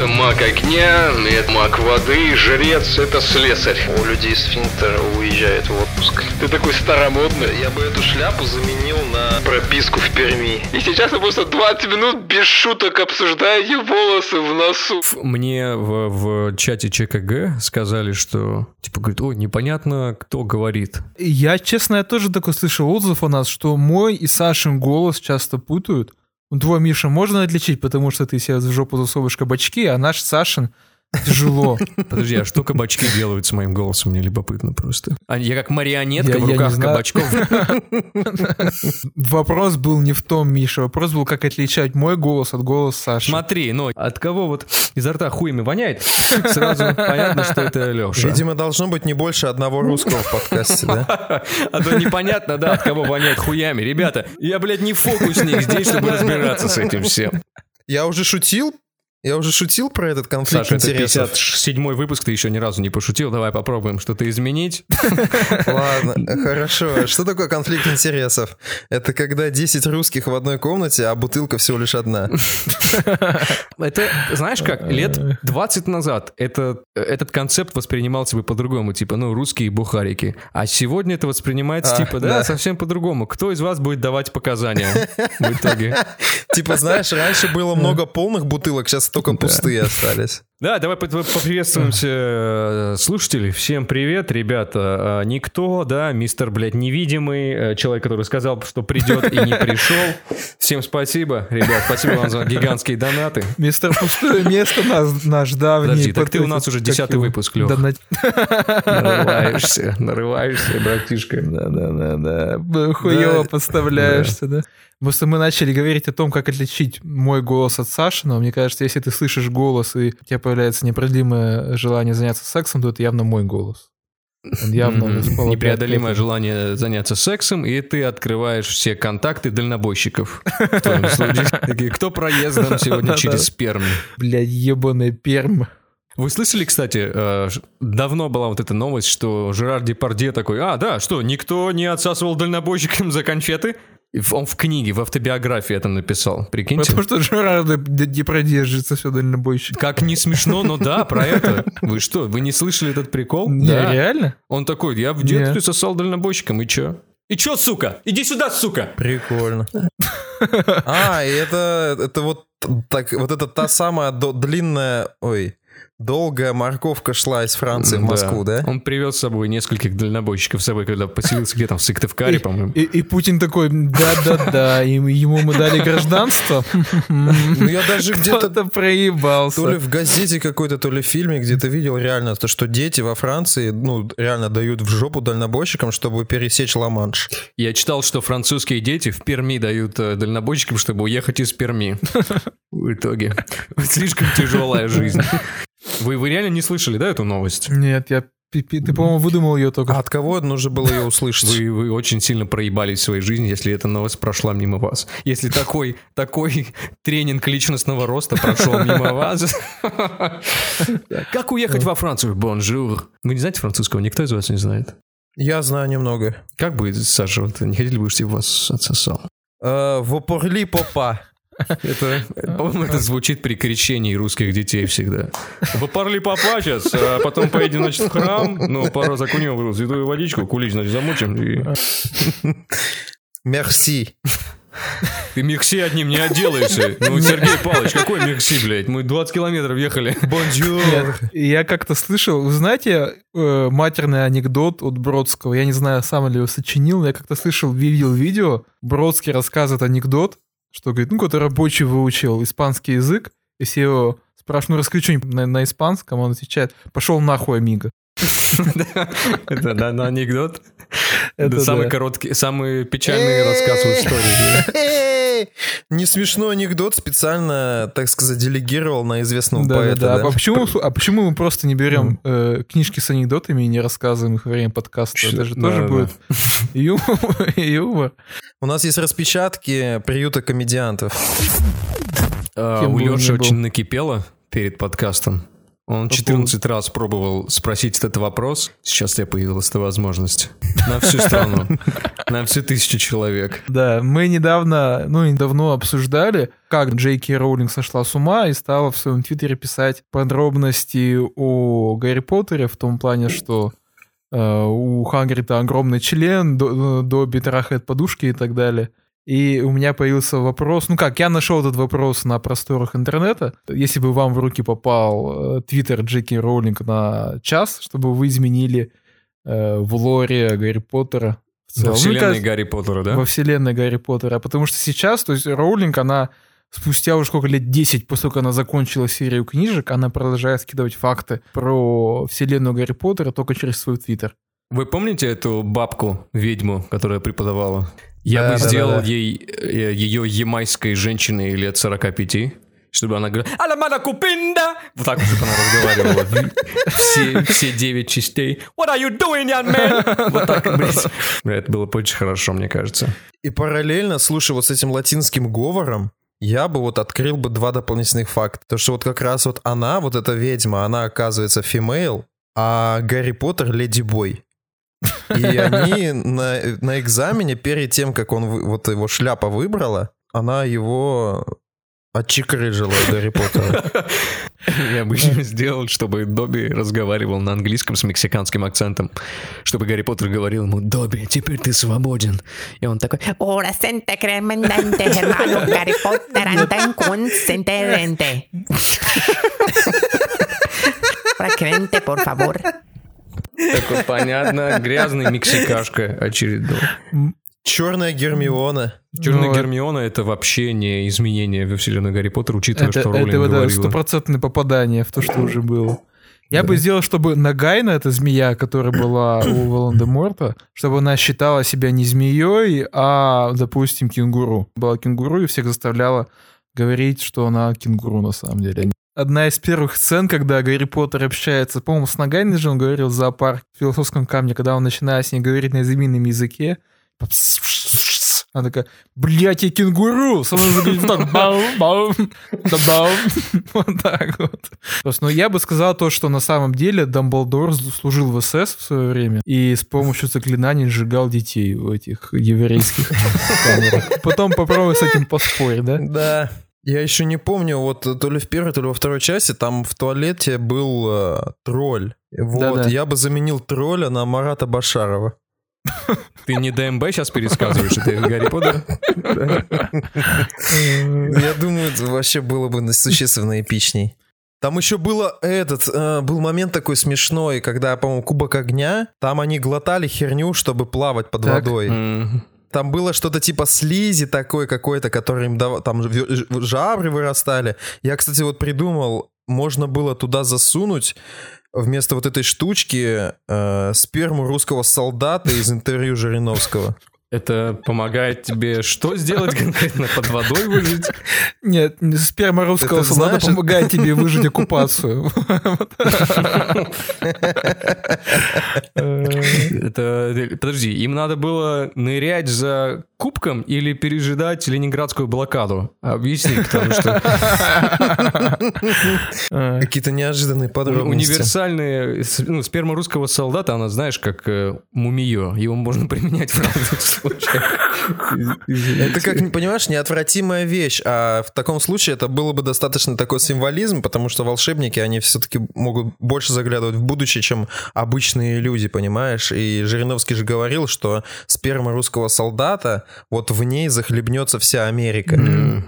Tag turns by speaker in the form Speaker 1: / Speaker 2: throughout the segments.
Speaker 1: Это маг огня, это маг воды, жрец, это слесарь.
Speaker 2: У людей сфинктер уезжает в отпуск.
Speaker 1: Ты такой старомодный.
Speaker 2: Я бы эту шляпу заменил на прописку в Перми.
Speaker 1: И сейчас вы просто 20 минут без шуток обсуждаете волосы в носу.
Speaker 3: Мне в, в чате ЧКГ сказали, что, типа, говорит, ой, непонятно, кто говорит.
Speaker 4: Я, честно, я тоже такой слышал отзыв у нас, что мой и Сашин голос часто путают. Твой, Миша, можно отличить, потому что ты себе в жопу засовываешь кабачки, а наш Сашин тяжело.
Speaker 3: Подожди, а что кабачки делают с моим голосом? Мне любопытно просто. А я как марионетка
Speaker 4: Я-
Speaker 3: в руках кабачков.
Speaker 4: Вопрос был не в том, Миша. Вопрос был, как отличать мой голос от голоса Саши.
Speaker 3: Смотри, ну, от кого вот изо рта хуями воняет, сразу понятно, что это Леша.
Speaker 2: Видимо, должно быть не больше одного русского в подкасте, да?
Speaker 3: А то непонятно, да, от кого воняет хуями. Ребята, я, блядь, не фокусник здесь, чтобы разбираться с этим всем.
Speaker 2: Я уже шутил, я уже шутил про этот конфликт
Speaker 3: Саша, это
Speaker 2: интересов.
Speaker 3: 57-й выпуск, ты еще ни разу не пошутил. Давай попробуем что-то изменить.
Speaker 2: Ладно, хорошо. Что такое конфликт интересов? Это когда 10 русских в одной комнате, а бутылка всего лишь одна.
Speaker 3: Это, знаешь как, лет 20 назад это, этот концепт воспринимался бы по-другому, типа, ну, русские бухарики. А сегодня это воспринимается,
Speaker 2: А,
Speaker 3: типа, да,
Speaker 2: да.
Speaker 3: совсем по-другому. Кто из вас будет давать показания в итоге?
Speaker 2: Типа, знаешь, раньше было много полных бутылок, сейчас только пустые остались.
Speaker 3: Да, давай по- поприветствуемся э, слушателей. Всем привет, ребята. Э, Никто, да, мистер, блядь, невидимый, э, человек, который сказал, что придет и не пришел. Всем спасибо, ребят, спасибо вам за гигантские донаты.
Speaker 4: Мистер Пустое Место наш, наш давний...
Speaker 3: Подожди, так ты у нас уже десятый
Speaker 4: его?
Speaker 3: выпуск.
Speaker 4: Донат-
Speaker 3: Нарываешься, нарываешься, братишка.
Speaker 4: Да-да-да. Хуево
Speaker 2: Да.
Speaker 4: подставляешься, да? Просто мы начали говорить о том, как отличить мой голос от Сашиного. Мне кажется, если ты слышишь голос, и у тебя появляется непродлимое желание заняться сексом, то это явно мой голос. Он явно
Speaker 3: Непреодолимое желание заняться сексом, и ты открываешь все контакты дальнобойщиков. В твоем случае. Такие, кто проездом сегодня через Пермь?
Speaker 4: Бля, ебаная перм.
Speaker 3: Вы слышали, кстати, э, давно была вот эта новость, что Жерар Депардье такой, а, да, что, никто не отсасывал дальнобойщикам за конфеты? Он в книге, в автобиографии это написал, прикиньте.
Speaker 4: Потому что Жерардо Депре держится все дальнобойщик.
Speaker 3: Как не смешно, но да, про это. Вы что, вы не слышали этот прикол?
Speaker 4: Не,
Speaker 3: Да.
Speaker 4: реально?
Speaker 3: Он такой, я в детстве
Speaker 4: Нет.
Speaker 3: сосал дальнобойщиком, и чё? И чё, сука? Иди сюда, сука!
Speaker 2: Прикольно. А, и это, это вот так, вот это та самая длинная, ой, долгая морковка шла из Франции в Москву, да?
Speaker 3: Он привез с собой нескольких дальнобойщиков с собой, когда поселился где-то в Сыктывкаре, по-моему.
Speaker 4: И, и Путин такой, да-да-да, и ему мы дали гражданство.
Speaker 2: Ну я даже где-то
Speaker 4: проебался.
Speaker 2: то ли в газете какой-то, то ли в фильме где-то видел реально, то, что дети во Франции, ну, реально дают в жопу дальнобойщикам, чтобы пересечь Ла-Манш.
Speaker 3: Я читал, что французские дети в Перми дают э, дальнобойщикам, чтобы уехать из Перми. В итоге. Слишком тяжелая жизнь. Вы, вы реально не слышали, да, эту новость?
Speaker 4: Нет, я... Ты, по-моему, выдумал ее
Speaker 2: А
Speaker 4: только.
Speaker 2: от кого нужно было ее услышать?
Speaker 3: Вы, вы очень сильно проебались в своей жизни, если эта новость прошла мимо вас. Если такой, такой тренинг личностного роста прошел мимо вас. Как уехать во Францию? Bonjour. Вы не знаете французского? Никто из вас не знает.
Speaker 2: Я знаю немного.
Speaker 3: Как будет, Саша, вот не хотели бы, чтобы вас отсосал?
Speaker 2: Э, Vous parlez papa.
Speaker 3: Это, по-моему, это звучит при крещении русских детей всегда. Vous parlez papa сейчас, а потом поедем, значит, в храм, ну, пару раз окунем в святую водичку, кулич, значит, замочим, и
Speaker 2: Merci.
Speaker 3: ты merci одним не отделаешься. Ну, Сергей Павлович, какой merci, блядь? Мы 20 километров ехали.
Speaker 2: Bonjour.
Speaker 4: Я как-то слышал, вы знаете, э, матерный анекдот от Бродского, я не знаю, сам ли его сочинил, но я как-то слышал, видел видео, Бродский рассказывает анекдот, что, говорит, ну, какой-то рабочий выучил испанский язык, и все его спрашивают, ну, расскажи что-нибудь на, на испанском, он отвечает, пошел нахуй, амиго.
Speaker 3: Это да, на анекдот.
Speaker 4: Это
Speaker 3: самый
Speaker 4: да.
Speaker 3: короткий, самый печальный рассказ в истории.
Speaker 2: Не смешной анекдот специально, так сказать, делегировал на известного
Speaker 4: Да,
Speaker 2: поэта.
Speaker 4: да, да.
Speaker 2: да?
Speaker 4: А почему, а почему мы просто не берем э, книжки с анекдотами и не рассказываем их во время подкаста? Это же
Speaker 3: Да,
Speaker 4: тоже
Speaker 3: да.
Speaker 4: будет юмор. юмор.
Speaker 2: У нас есть распечатки приюта комедиантов.
Speaker 3: А, У Леши очень накипело перед подкастом. Он
Speaker 4: По
Speaker 3: 14 раз пробовал спросить этот вопрос. Сейчас тебе появилась эта возможность. На всю страну. На всю тысячу человек.
Speaker 4: Да, мы недавно, ну, недавно обсуждали, как Джей Кей Роулинг сошла с ума и стала в своем твиттере писать подробности о Гарри Поттере в том плане, что э, у Хагрида огромный член, до, Добби трахает подушки и так далее. И у меня появился вопрос, ну как, я нашел этот вопрос на просторах интернета. Если бы вам в руки попал э, твиттер Джеки Роулинг на час, чтобы вы изменили э, в лоре Гарри Поттера в целом.
Speaker 3: Во
Speaker 4: Мне
Speaker 3: вселенной
Speaker 4: кажется,
Speaker 3: Гарри Поттера, да?
Speaker 4: во вселенной Гарри Поттера. Потому что сейчас, то есть Роулинг, она спустя уже сколько лет 10, после того, как она закончила серию книжек, она продолжает скидывать факты про вселенную Гарри Поттера только через свой твиттер.
Speaker 3: Вы помните эту бабку, ведьму, которая преподавала? Я
Speaker 2: Да,
Speaker 3: бы
Speaker 2: да,
Speaker 3: сделал
Speaker 2: да, да.
Speaker 3: ей э, ее ямайской женщиной лет 45, чтобы она говорила «Аламана купинда!» Вот так, чтобы она разговаривала. Все, все девять частей. «What are you doing, young man?» Вот так, блядь. Бля, Это было бы очень хорошо, мне кажется.
Speaker 2: И параллельно, слушай, вот с этим латинским говором, я бы вот открыл бы два дополнительных факта. То, что вот как раз вот она, вот эта ведьма, она оказывается фимейл, а Гарри Поттер леди бой. И они на, на экзамене, перед тем, как он вот его шляпа выбрала, она его отчикрыжила Гарри Поттера.
Speaker 3: Я бы еще сделал, чтобы Добби разговаривал на английском с мексиканским акцентом. Чтобы Гарри Поттер говорил ему «Добби, теперь ты свободен». И он такой
Speaker 5: Ora sente cremendante, hermano Harry Potter, andan consenterente. Прокрente, por favor.
Speaker 3: Такой, понятно, грязный мексикашка очередной.
Speaker 2: Черная Гермиона.
Speaker 3: Черная
Speaker 4: Ну,
Speaker 3: Гермиона — это вообще не изменение во вселенной Гарри Поттера, учитывая,
Speaker 4: Это,
Speaker 3: что
Speaker 4: это
Speaker 3: Роулинг
Speaker 4: да,
Speaker 3: говорила.
Speaker 4: стопроцентное попадание в то, что уже было. Я бы сделал, чтобы Нагайна, эта змея, которая была у Волан-де-Морта, чтобы она считала себя не змеей, а, допустим, кенгуру. Была кенгуру и всех заставляла говорить, что она кенгуру на самом деле. Одна из первых сцен, когда Гарри Поттер общается, по-моему, с Нагайной же он говорил в зоопарк в философском камне, когда он начинает с ней говорить на змеином языке. Она такая, блядь, я кенгуру! Со мной заговорит так, бау, бау, да бау. Вот так вот. Просто, ну, я бы сказал то, что на самом деле Дамблдор служил в СС в свое время и с помощью заклинаний сжигал детей в этих еврейских камерах. Потом попробуй с этим поспорить, да?
Speaker 2: Да. Я еще не помню, вот то ли в первой, то ли во второй части, там в туалете был э, тролль. Вот,
Speaker 4: Да-да.
Speaker 2: я бы заменил тролля на Марата Башарова.
Speaker 3: Ты не ДМБ сейчас пересказываешь, это Гарри Поттер?
Speaker 2: Я думаю, это вообще было бы существенно эпичней. Там еще было этот, э, был момент такой смешной, когда, по-моему, Кубок Огня, там они глотали херню, чтобы плавать под
Speaker 4: Так.
Speaker 2: водой. Там было что-то типа слизи такой какой-то, который им дав- там жабры вырастали. Я, кстати, вот придумал, можно было туда засунуть вместо вот этой штучки э, сперму русского солдата из интервью Жириновского.
Speaker 3: Это помогает тебе что сделать конкретно? Под водой выжить?
Speaker 4: Нет, сперма русского солдата
Speaker 2: знаешь,
Speaker 4: помогает тебе выжить оккупацию.
Speaker 3: Это, подожди, им надо было нырять за кубком или пережидать ленинградскую блокаду? Объясни, потому что
Speaker 4: Э,
Speaker 2: Какие-то неожиданные подробности.
Speaker 3: универсальные, ну, сперма русского солдата, она, знаешь, как э, мумиё. Его можно применять в разных случаях.
Speaker 2: Это как, понимаешь, неотвратимая вещь, а в таком случае это было бы достаточно такой символизм, потому что волшебники, они все-таки могут больше заглядывать в будущее, чем обычные люди, понимаешь? И Жириновский же говорил, что сперма русского солдата, вот в ней захлебнется вся Америка.
Speaker 3: М.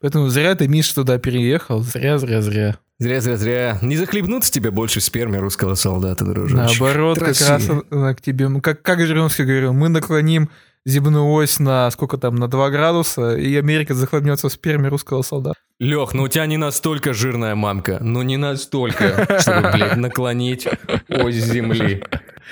Speaker 4: Поэтому зря ты, Миша, туда переехал. Зря, зря, зря.
Speaker 3: Зря, зря, зря. Не захлебнуться тебе больше в сперме русского солдата, дружочек.
Speaker 4: Наоборот, как
Speaker 3: Россия.
Speaker 4: раз она к тебе, как, как Жириновский говорил, мы наклоним земную ось на сколько там, на 2 градуса, и Америка захлебнется в сперме русского солдата.
Speaker 3: Лех, ну у тебя не настолько жирная мамка. Ну не настолько, чтобы, блядь, наклонить ось земли.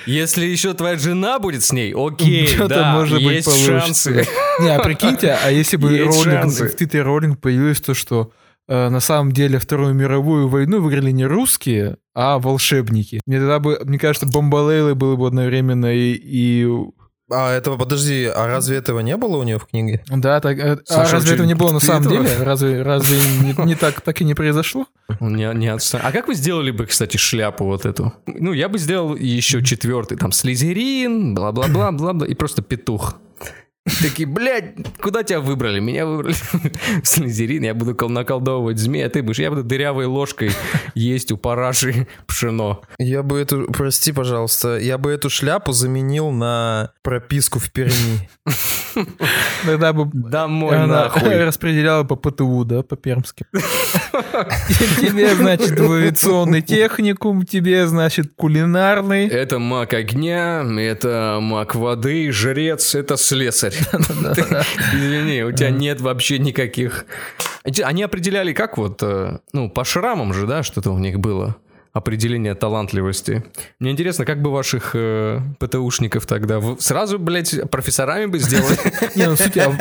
Speaker 3: Если еще твоя жена будет с ней, окей,
Speaker 4: Что-то,
Speaker 3: да,
Speaker 4: может быть,
Speaker 3: есть
Speaker 4: получится.
Speaker 3: шансы.
Speaker 4: Не, а прикиньте, а если бы
Speaker 3: Есть
Speaker 4: Роллинг,
Speaker 3: шансы.
Speaker 4: в Твиттере Роллинг появилось то, что э, на самом деле Вторую мировую войну выиграли не русские, а волшебники. Мне тогда бы, мне кажется, бомбалейлы было бы одновременно и, и
Speaker 2: А этого, подожди, а разве этого не было у нее в книге?
Speaker 4: Да, так, э, а разве этого не было на самом
Speaker 3: этого?
Speaker 4: деле? Разве, разве не, не так, так и не произошло?
Speaker 3: Не, не отста- А как вы сделали бы, кстати, шляпу вот эту? Ну, я бы сделал еще четвертый, там, слизерин, бла-бла-бла, бла-бла, и просто петух. Такие, блядь, куда тебя выбрали? Меня выбрали слизерин, я буду кол- наколдовывать змея, ты будешь, я буду дырявой ложкой есть у параши пшено.
Speaker 2: Я бы эту, прости, пожалуйста, я бы эту шляпу заменил на прописку в Перми.
Speaker 4: Тогда бы
Speaker 3: Домой
Speaker 4: она
Speaker 3: нахуй.
Speaker 4: распределяла по ПТУ, да, по пермски. Тебе, значит, в авиационный техникум, тебе, значит, кулинарный.
Speaker 3: Это маг огня, это маг воды, жрец, это слесарь. Ты- Извини, у тебя нет вообще никаких... Они определяли как вот, э, ну, по шрамам же, да, что-то у них было? Определение талантливости. Мне интересно, как бы ваших э, ПТУшников тогда... Сразу, блядь, профессорами бы сделали?
Speaker 4: Не, ну, кстати, а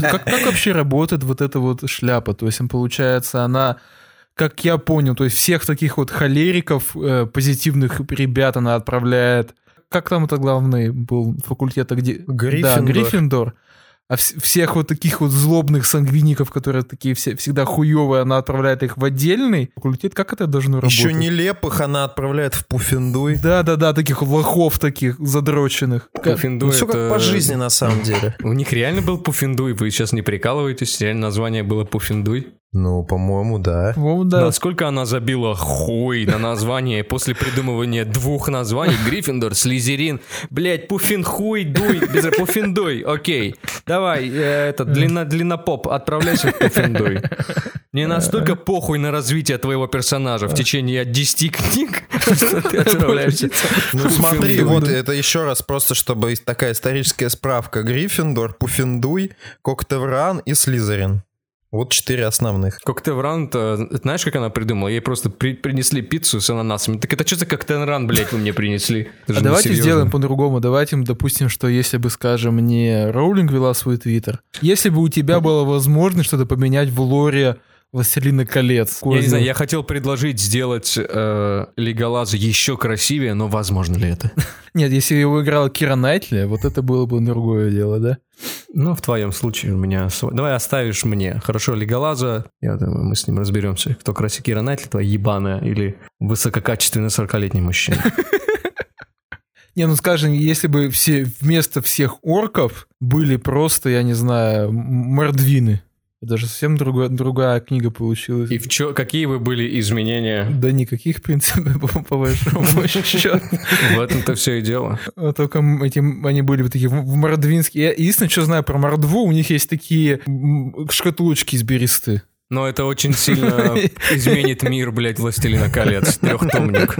Speaker 4: как, вообще работает вот эта вот шляпа? То есть, получается, она, как я понял, то есть всех таких вот холериков, э, позитивных ребят она отправляет. Как там это главный был факультет? а Где? Да,
Speaker 2: Гриффиндор.
Speaker 4: Гриффиндор. А вс- всех вот таких вот злобных сангвиников, которые такие все, всегда хуевые, она отправляет их в отдельный факультет. Как это должно работать?
Speaker 2: Еще нелепых она отправляет в Пуффиндуй.
Speaker 4: Да-да-да, таких лохов таких задроченных. Как-
Speaker 3: Пуффиндуй
Speaker 2: Ну, все как
Speaker 3: это-
Speaker 2: по жизни на самом деле.
Speaker 3: У них реально был Пуффиндуй, вы сейчас не прикалываетесь, реально название было Пуффиндуй.
Speaker 2: Ну, по-моему, да.
Speaker 4: Во, да.
Speaker 3: Насколько она забила хуй на название после придумывания двух названий? Гриффиндор, Слизерин. Блять, Пуффинхуй, дуй, без Пуффиндуй, окей. Давай, э, это, длинно, длиннопоп, отправляйся в Пуффиндуй. Не настолько похуй на развитие твоего персонажа в течение 10 книг, что ты отправляешься.
Speaker 2: Ну смотри, вот это еще раз просто, чтобы такая историческая справка. Гриффиндор, Пуффиндуй, Коктевран и Слизерин. Вот четыре основных.
Speaker 3: Коктевран, знаешь, как она придумала? Ей просто при- принесли пиццу с ананасами. Так это что за коктевран, блядь, вы мне принесли?
Speaker 4: А давайте
Speaker 3: серьезно.
Speaker 4: сделаем по-другому. Давайте, допустим, что если бы, скажем, не Роулинг вела свой твиттер, если бы у тебя была возможность что-то поменять в лоре «Властелина колец».
Speaker 3: Я не знаю, я хотел предложить сделать э, Леголаза еще красивее, но возможно ли это?
Speaker 4: Нет, если его играла Кира Найтли, вот это было бы другое дело, да?
Speaker 3: Ну, в твоем случае у меня... Давай оставишь мне. Хорошо, Леголаза, я думаю, мы с ним разберемся. Кто красивее, Кира Найтли, твоя ебаная, или высококачественный 40-летний мужчина.
Speaker 4: Не, ну скажем, если бы все вместо всех орков были просто, я не знаю, мордвины. Это же совсем другая, другая книга получилась.
Speaker 3: И в чё, какие бы были изменения?
Speaker 4: Да никаких, в принципе, по, по большому счету.
Speaker 3: В этом-то все и дело.
Speaker 4: А Только эти, они были вот такие в мордвинские. Я единственное, что знаю про мордву, у них есть такие шкатулочки из бересты.
Speaker 3: Но это очень сильно изменит мир, блядь, Властелина колец. Трехтомник.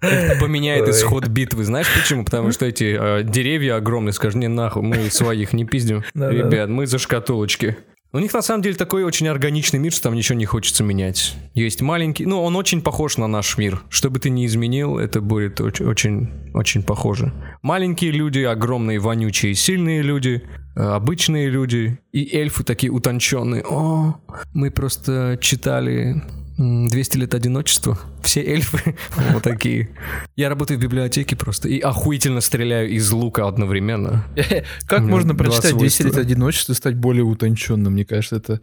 Speaker 3: Это поменяет исход битвы. Знаешь почему? Потому что эти э, деревья огромные, скажи, не нахуй, мы своих не пиздим.
Speaker 4: Да-да.
Speaker 3: Ребят, мы за шкатулочки. У них на самом деле такой очень органичный мир, что там ничего не хочется менять. Есть маленький, ну он очень похож на наш мир. Что бы ты ни изменил, это будет оч- очень, очень похоже. Маленькие люди, огромные, вонючие, сильные люди, э, обычные люди и эльфы такие утонченные. О, мы просто читали 200 лет одиночества. Все эльфы вот такие. Я работаю в библиотеке просто и охуительно стреляю из лука одновременно.
Speaker 4: Как можно прочитать 200 лет одиночества и стать более утонченным, мне кажется, это...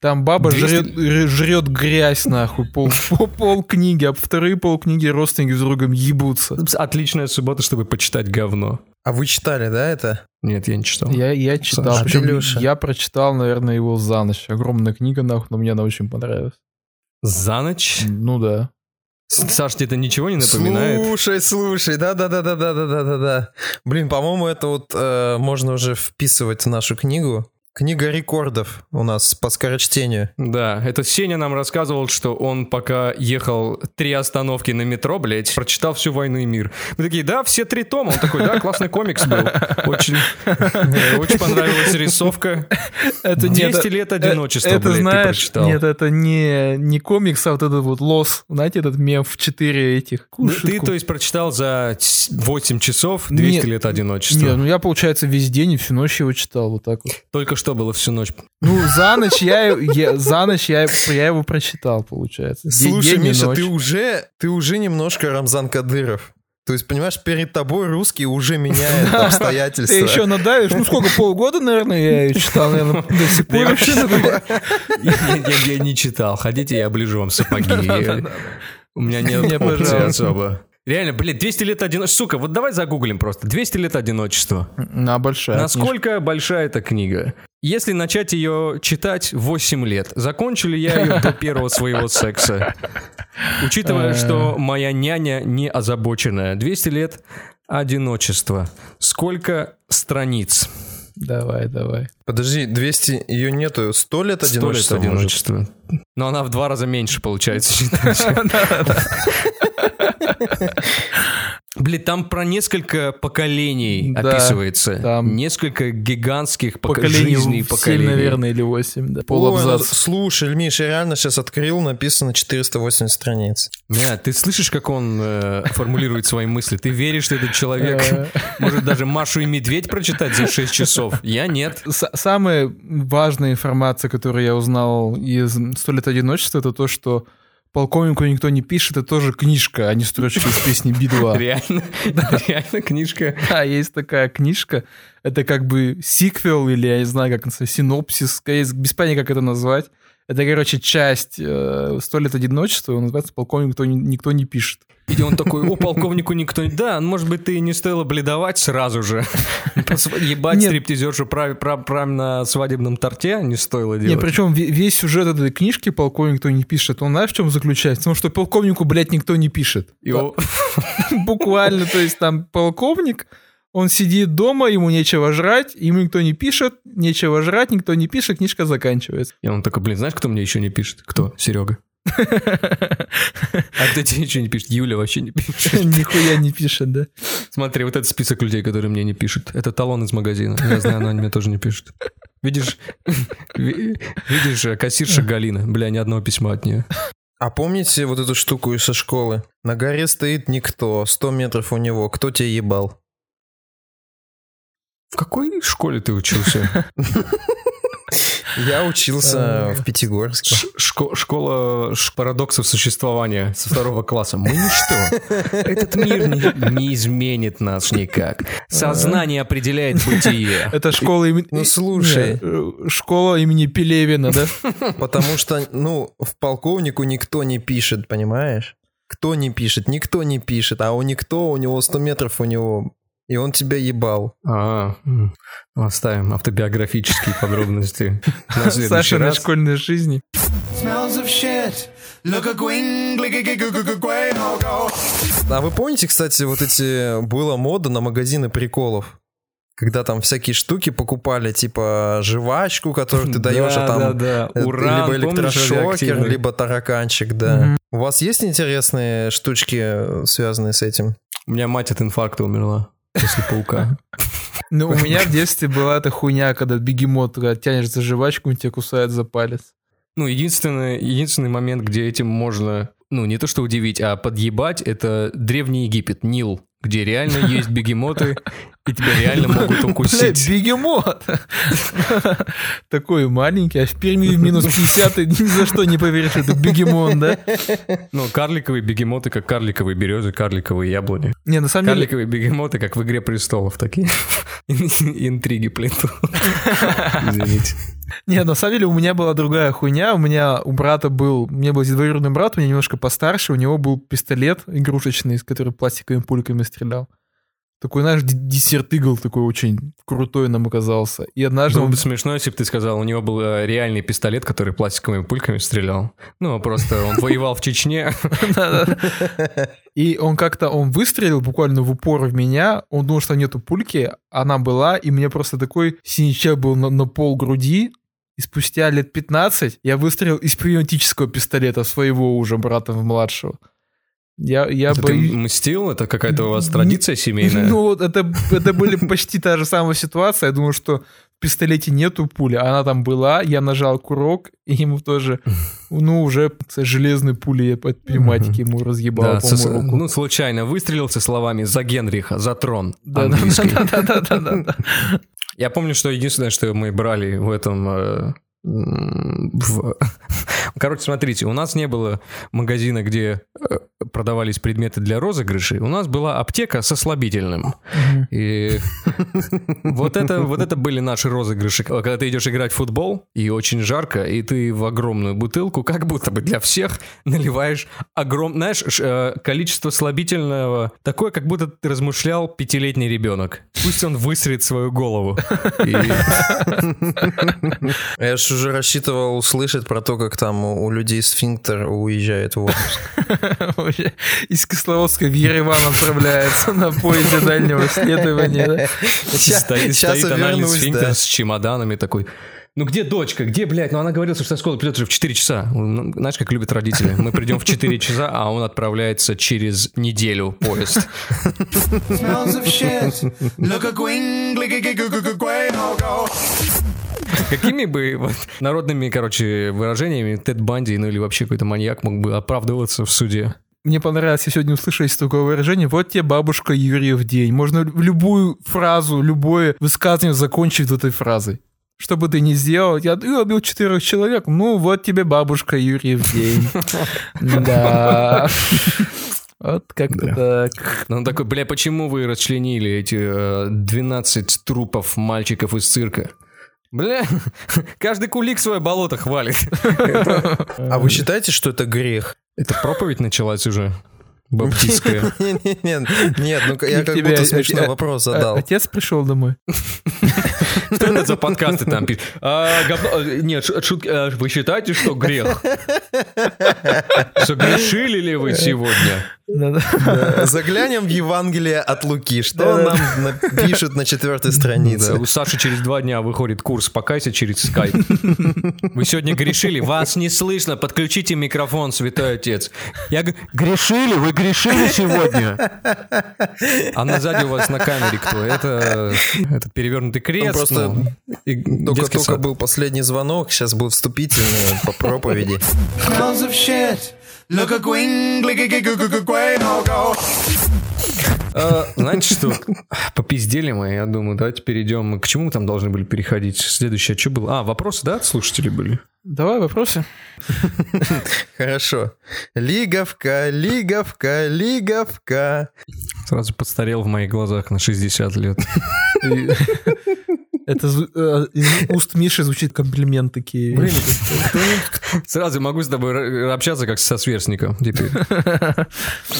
Speaker 4: Там баба
Speaker 3: 200
Speaker 4: жрет, р- жрет грязь, нахуй, пол, пол, пол книги, а вторые пол книги родственники с другом ебутся.
Speaker 3: Отличная суббота, чтобы почитать говно.
Speaker 2: А вы читали, да, это?
Speaker 3: Нет, я не читал.
Speaker 4: Я, я читал,
Speaker 2: Саша,
Speaker 4: причем
Speaker 2: Илюша.
Speaker 4: я прочитал, наверное, его за ночь. Огромная книга, нахуй, но мне она очень понравилась.
Speaker 3: За ночь?
Speaker 4: Ну да.
Speaker 3: Саш, тебе это ничего не напоминает?
Speaker 2: Слушай, слушай, да-да-да-да-да-да-да-да. Блин, по-моему, это вот э, можно уже вписывать в нашу книгу. Книга рекордов у нас по скорочтению.
Speaker 3: Да, это Сеня нам рассказывал, что он пока ехал три остановки на метро, блядь, прочитал всю «Войну и мир». Мы такие, да, все три тома. Он такой, да, классный комикс был. Очень, э, очень понравилась рисовка.
Speaker 4: Это
Speaker 3: 200 лет одиночества,
Speaker 4: это,
Speaker 3: блядь, ты
Speaker 4: знаешь,
Speaker 3: прочитал.
Speaker 4: Нет, это не, не комикс, а вот этот вот лос. Знаете, этот мем в 4 этих. Кушай,
Speaker 3: Ты, то есть, прочитал за 8 часов 200
Speaker 4: Нет.
Speaker 3: лет одиночества.
Speaker 4: Не, ну я, получается, весь день и всю ночь его читал вот так вот.
Speaker 3: Только что было всю ночь.
Speaker 4: Ну, за ночь я, я- за ночь я, я его прочитал, получается. День-
Speaker 2: Слушай,
Speaker 4: день
Speaker 2: Миша, ты уже, ты уже немножко Рамзан Кадыров. То есть, понимаешь, перед тобой русский уже меняет обстоятельства.
Speaker 4: Ты еще надавишь, ну сколько, полгода, наверное, я ее читал, наверное, до сих пор.
Speaker 3: Я, не читал. Хотите, я оближу вам сапоги. У меня нет
Speaker 4: пожалуйста.
Speaker 3: особо. Реально, блин, 200 лет одиночества. Сука, вот давай загуглим просто. 200 лет одиночества.
Speaker 4: На большая.
Speaker 3: Насколько большая эта книга? Если начать ее читать 8 лет, закончу ли я ее до первого своего секса? Учитывая,
Speaker 4: Э.
Speaker 3: что моя няня не озабоченная. 200 лет одиночества. Сколько страниц?
Speaker 4: Давай, давай.
Speaker 2: Подожди, 200, ее нету, 100 лет
Speaker 3: 100 лет
Speaker 2: одиночества может?
Speaker 3: одиночества. Но она в два раза меньше получается считать. Блин, там про несколько поколений
Speaker 4: Да,
Speaker 3: описывается.
Speaker 4: там
Speaker 3: Несколько гигантских пока-
Speaker 4: Поколение
Speaker 3: жизней поколений.
Speaker 4: 7, наверное, или 8, да.
Speaker 2: Ой,
Speaker 4: Полабзац.
Speaker 2: ну, слушай, Миш, я реально сейчас открыл, написано 480 страниц.
Speaker 3: Мя, ты слышишь, как он э, формулирует свои мысли? Ты веришь, что этот человек
Speaker 4: Э.
Speaker 3: может даже Машу и Медведь прочитать за 6 часов? Я нет.
Speaker 4: С- Самая важная информация, которую я узнал из «Сто лет одиночества», это то, что полковнику никто не пишет, это тоже книжка, а не строчки из песни Би-2.
Speaker 3: Реально, реально книжка.
Speaker 4: Да, есть такая книжка. Это как бы сиквел или, я не знаю, как синопсис, без понятия, как это назвать. Это, короче, часть э, «Сто лет одиночества», он называется «Полковнику никто никто не пишет».
Speaker 3: И он такой, о, полковнику никто не... Да, может быть, ты не стоило бледовать сразу же. Ебать
Speaker 4: Нет.
Speaker 3: стриптизершу прямо на свадебном торте не стоило делать.
Speaker 4: причем ве- весь сюжет этой книжки «Полковник никто не пишет», он знаешь, в чем заключается? В том, что полковнику, блядь, никто не пишет. Буквально, то есть там полковник, он сидит дома, ему нечего жрать, ему никто не пишет, нечего жрать, никто не пишет, книжка заканчивается.
Speaker 3: И он такой, блин, знаешь, кто мне еще не пишет? Кто? Серега. А кто тебе ничего не пишет? Юля вообще не пишет.
Speaker 4: Нихуя не пишет, да?
Speaker 3: Смотри, вот этот список людей, которые мне не пишут. Это талон из магазина. Я знаю, но они мне тоже не пишут. Видишь, ви- видишь, кассирша Галина. Бля, ни одного письма от нее.
Speaker 2: А помните вот эту штуку из со школы? На горе стоит никто, 100 метров у него, кто тебя ебал?
Speaker 3: В какой школе ты учился?
Speaker 2: Я учился в Пятигорске.
Speaker 3: Школа парадоксов существования со второго класса. Мы ничто. Этот мир не, изменит нас никак. Сознание определяет бытие.
Speaker 4: Это школа имени...
Speaker 2: Ну, слушай.
Speaker 4: Э, школа имени Пелевина, да?
Speaker 2: Потому что, ну, в полковнику никто не пишет, понимаешь? Кто не пишет? Никто не пишет. А у никто, у него 100 метров у него. И он тебя ебал.
Speaker 3: А, оставим автобиографические подробности на следующий
Speaker 4: Саша на школьной жизни.
Speaker 2: А вы помните, кстати, вот эти... Была мода на магазины приколов? Когда там всякие штуки покупали, типа жвачку, которую ты даешь, а там...
Speaker 3: Да, да, Уран,
Speaker 2: либо электрошокер, либо тараканчик, да. У вас есть интересные штучки, связанные с этим?
Speaker 3: У меня мать от инфаркта умерла после паука.
Speaker 4: Ну, у меня в детстве была эта хуйня, когда бегемот, тянешь за жвачку, он тебя кусает за палец.
Speaker 3: Ну, единственный, единственный момент, где этим можно, ну, не то что удивить, а подъебать, это Древний Египет, Нил, где реально есть бегемоты, и тебя реально могут
Speaker 4: Блядь,
Speaker 3: укусить.
Speaker 4: бегемот! Такой маленький, а в Перми в минус 50 ты ни за что не поверишь, это бегемон, да?
Speaker 3: Ну, карликовые бегемоты, как карликовые березы, карликовые яблони.
Speaker 4: Не, на самом деле,
Speaker 3: Карликовые бегемоты, как в «Игре престолов», такие интриги плету. Извините.
Speaker 4: не, на самом деле у меня была другая хуйня. У меня у брата был, у меня был двоюродный брат, у меня немножко постарше, у него был пистолет игрушечный, из которого пластиковыми пульками стрелял. Такой, д- десерт игл такой очень крутой нам оказался. И однажды
Speaker 3: Было
Speaker 4: он
Speaker 3: бы смешно, если бы ты сказал, у него был э, реальный пистолет, который пластиковыми пульками стрелял. Ну, просто он воевал в Чечне.
Speaker 4: И он как-то, он выстрелил буквально в упор в меня, он думал, что нету пульки, она была, и мне просто такой синячок был на, на пол груди, и спустя лет 15 я выстрелил из пневматического пистолета своего уже брата младшего. Я, я
Speaker 3: Это ты
Speaker 4: боюсь...
Speaker 3: мстил? Это какая-то у вас традиция семейная?
Speaker 4: Ну, вот это, это были почти та же самая ситуация. Я думаю, что в пистолете нету пули, она там была, я нажал курок, и ему тоже, ну, уже с железной пулей от пневматики ему разъебало,
Speaker 3: Да,
Speaker 4: по-моему,
Speaker 3: со-
Speaker 4: руку.
Speaker 3: ну, случайно выстрелил со словами «За Генриха, за трон»
Speaker 4: Да, да,
Speaker 3: английский.
Speaker 4: да, да, да, да, да, да.
Speaker 3: Я помню, что единственное, что мы брали в этом... э, в- Короче, смотрите, у нас не было магазина, где э, продавались предметы для розыгрышей, у нас была аптека со слабительным. И вот это, вот это были наши розыгрыши. Когда ты идешь играть в футбол, и очень жарко, и ты в огромную бутылку, как будто бы для всех наливаешь огромное, знаешь, э, количество слабительного такое, как будто ты размышлял пятилетний ребенок. Пусть он высрет свою голову.
Speaker 2: Я же уже рассчитывал услышать про то, как там у у людей сфинктер уезжает в отпуск.
Speaker 4: Из Кисловодска в Ереван отправляется на поезде дальнего следования.
Speaker 3: стоит, анальный сфинктер с чемоданами такой. Ну где дочка? Где, блядь? Ну она говорила, что со школы придет уже в 4 часа. Ну, Знаешь, как любят родители. Мы придем в 4 часа, а он отправляется через неделю поезд. Какими бы вот народными, короче, выражениями Тед Банди, ну или вообще какой-то маньяк мог бы оправдываться в суде?
Speaker 4: Мне понравилось, я сегодня услышал есть такое выражение. Вот тебе бабушка Юрьев день. Можно в любую фразу, любое высказывание закончить этой фразой. Что бы ты ни сделал, я, я убил четырех человек, ну вот тебе бабушка Юрьев день. Да. Вот как-то так.
Speaker 3: Ну он такой, бля, почему вы расчленили эти э, 12 трупов мальчиков из цирка? Бля, каждый кулик свое болото хвалит.
Speaker 2: А вы считаете, что это грех?
Speaker 3: Это проповедь началась уже. Баптистская.
Speaker 2: Нет, нет, ну я как будто
Speaker 4: э,
Speaker 2: смешной
Speaker 4: э,
Speaker 2: вопрос задал.
Speaker 4: Отец пришел домой.
Speaker 3: Что это за подкасты там пишут? А, а, Нет, шутки. А, Вы считаете, что грех? Согрешили ли вы сегодня?
Speaker 2: Заглянем в Евангелие от Луки. Что нам напишут на четвертой странице?
Speaker 3: у Саши через два дня выходит курс «Покайся через скайп». Вы сегодня грешили? Вас не слышно. Подключите микрофон, святой отец. Я грешили? Вы грешили сегодня? А на сзади у вас на камере кто? Это этот перевернутый крест.
Speaker 2: просто
Speaker 3: ну, и детский
Speaker 2: Только-только
Speaker 3: сад.
Speaker 2: был последний звонок, сейчас будет вступительный по проповеди.
Speaker 6: Look a gwing,
Speaker 3: Знаете что? Попиздели мы, я думаю, давайте перейдем. К чему мы там должны были переходить? Следующее, что было? А, вопросы, да, от слушателей были?
Speaker 4: Давай вопросы.
Speaker 2: Хорошо. Лиговка, лиговка, лиговка.
Speaker 3: Сразу подстарел в моих глазах на 60 лет.
Speaker 4: Это э, из уст Миши звучит комплимент такие.
Speaker 3: Блин, Сразу могу с тобой общаться как со сверстником теперь.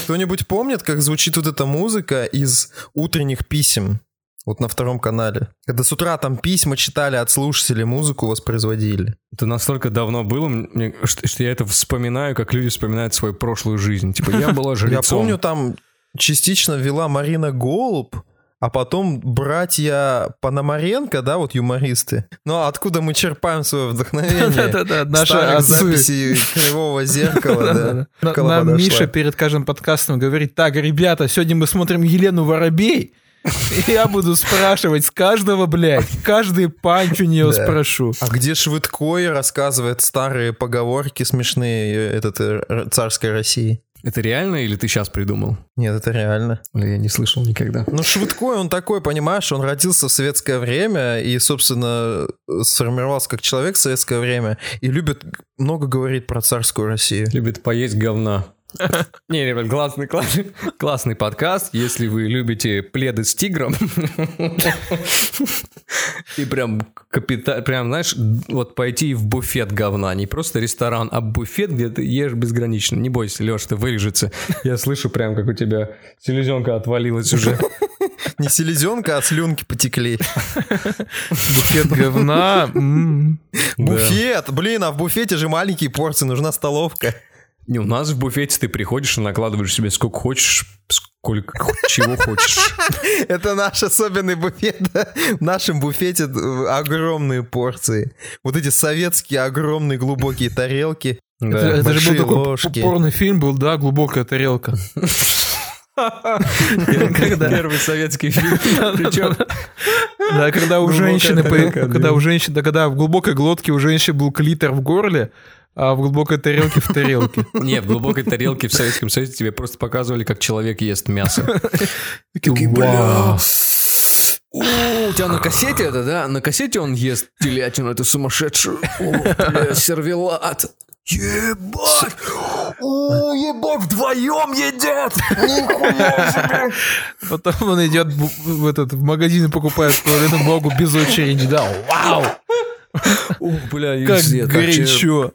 Speaker 2: Кто-нибудь помнит, как звучит вот эта музыка из утренних писем? Вот на втором канале. Когда с утра там письма читали от слушателей, музыку воспроизводили.
Speaker 3: Это настолько давно было, мне- что, что я это вспоминаю, как люди вспоминают свою прошлую жизнь. Типа, я была жрецом.
Speaker 2: Я помню, там частично вела Марина Голуб, а потом братья Пономаренко, да, вот юмористы. Ну, а откуда мы черпаем свое вдохновение?
Speaker 4: Да-да-да, наши отцы.
Speaker 2: Кривого зеркала, да.
Speaker 4: Нам. Миша перед каждым подкастом говорит, так, ребята, сегодня мы смотрим Елену Воробей, я буду спрашивать с каждого, блядь, каждый панч у нее
Speaker 2: Да.
Speaker 4: спрошу.
Speaker 2: А где Швыдкой рассказывает старые поговорки смешные э, этот, э, царской России?
Speaker 3: Это реально или ты сейчас придумал?
Speaker 2: Нет, это реально.
Speaker 3: Я не слышал никогда.
Speaker 2: Ну, Швыдкой, он такой, понимаешь, он родился в советское время и, собственно, сформировался как человек в советское время и любит много говорить про царскую Россию.
Speaker 3: Любит поесть говна. Не, ребят, классный, классный, классный подкаст. Если вы любите пледы с тигром, и прям капита, прям, знаешь, вот пойти в буфет говна. Не просто ресторан, а буфет, где ты ешь безгранично. Не бойся, Леш, ты вырежется. Я слышу прям, как у тебя селезенка отвалилась уже.
Speaker 2: Не селезенка, а слюнки потекли.
Speaker 4: Буфет говна.
Speaker 2: Буфет! Блин, а в буфете же маленькие порции, нужна столовка.
Speaker 3: Не, у нас в буфете ты приходишь и накладываешь себе сколько хочешь, сколько чего хочешь.
Speaker 2: Это наш особенный буфет. В нашем буфете огромные порции. Вот эти советские огромные глубокие тарелки.
Speaker 4: Это,
Speaker 3: Да.
Speaker 4: это же
Speaker 2: большие
Speaker 4: был такой
Speaker 2: ложки.
Speaker 4: порный фильм был, да, глубокая тарелка. Когда-
Speaker 3: Первый советский фильм. Причем
Speaker 4: Да, когда у женщины, когда
Speaker 3: да.
Speaker 4: у женщин, да, когда в глубокой глотке у женщины был клитор в горле, а в глубокой тарелке в тарелке.
Speaker 3: Не, в глубокой тарелке в Советском Союзе тебе просто показывали, как человек ест мясо. У тебя на кассете это, да? На кассете он ест телятину, это сумасшедшую. О, сервелат. Ебать! ебать, вдвоем едят!
Speaker 4: Потом он идет в, в этот, в магазин и покупает туалетную бумагу без очереди, да, вау,
Speaker 3: Ух, бля,
Speaker 4: как горячо.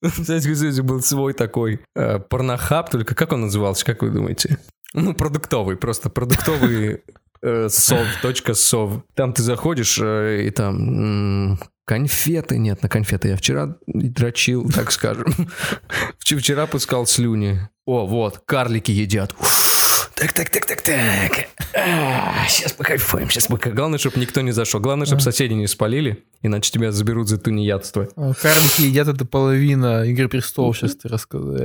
Speaker 3: В Советском Союзе был свой такой э, порнохаб, только как он назывался, как вы думаете? Ну, продуктовый, просто продуктовый э, сов, точка сов. Там ты заходишь, э, и там конфеты, нет, на конфеты я вчера дрочил, так скажем. Вч- Вчера пускал слюни. О, вот, карлики едят. Уф, Так, так, так, так, так. Сейчас покайфуем, сейчас пока. Главное, чтобы никто не зашел. Главное, чтобы соседи не спалили, иначе тебя заберут за тунеядство.
Speaker 4: А, Карлики едят, это половина Игры престолов, сейчас ты рассказал.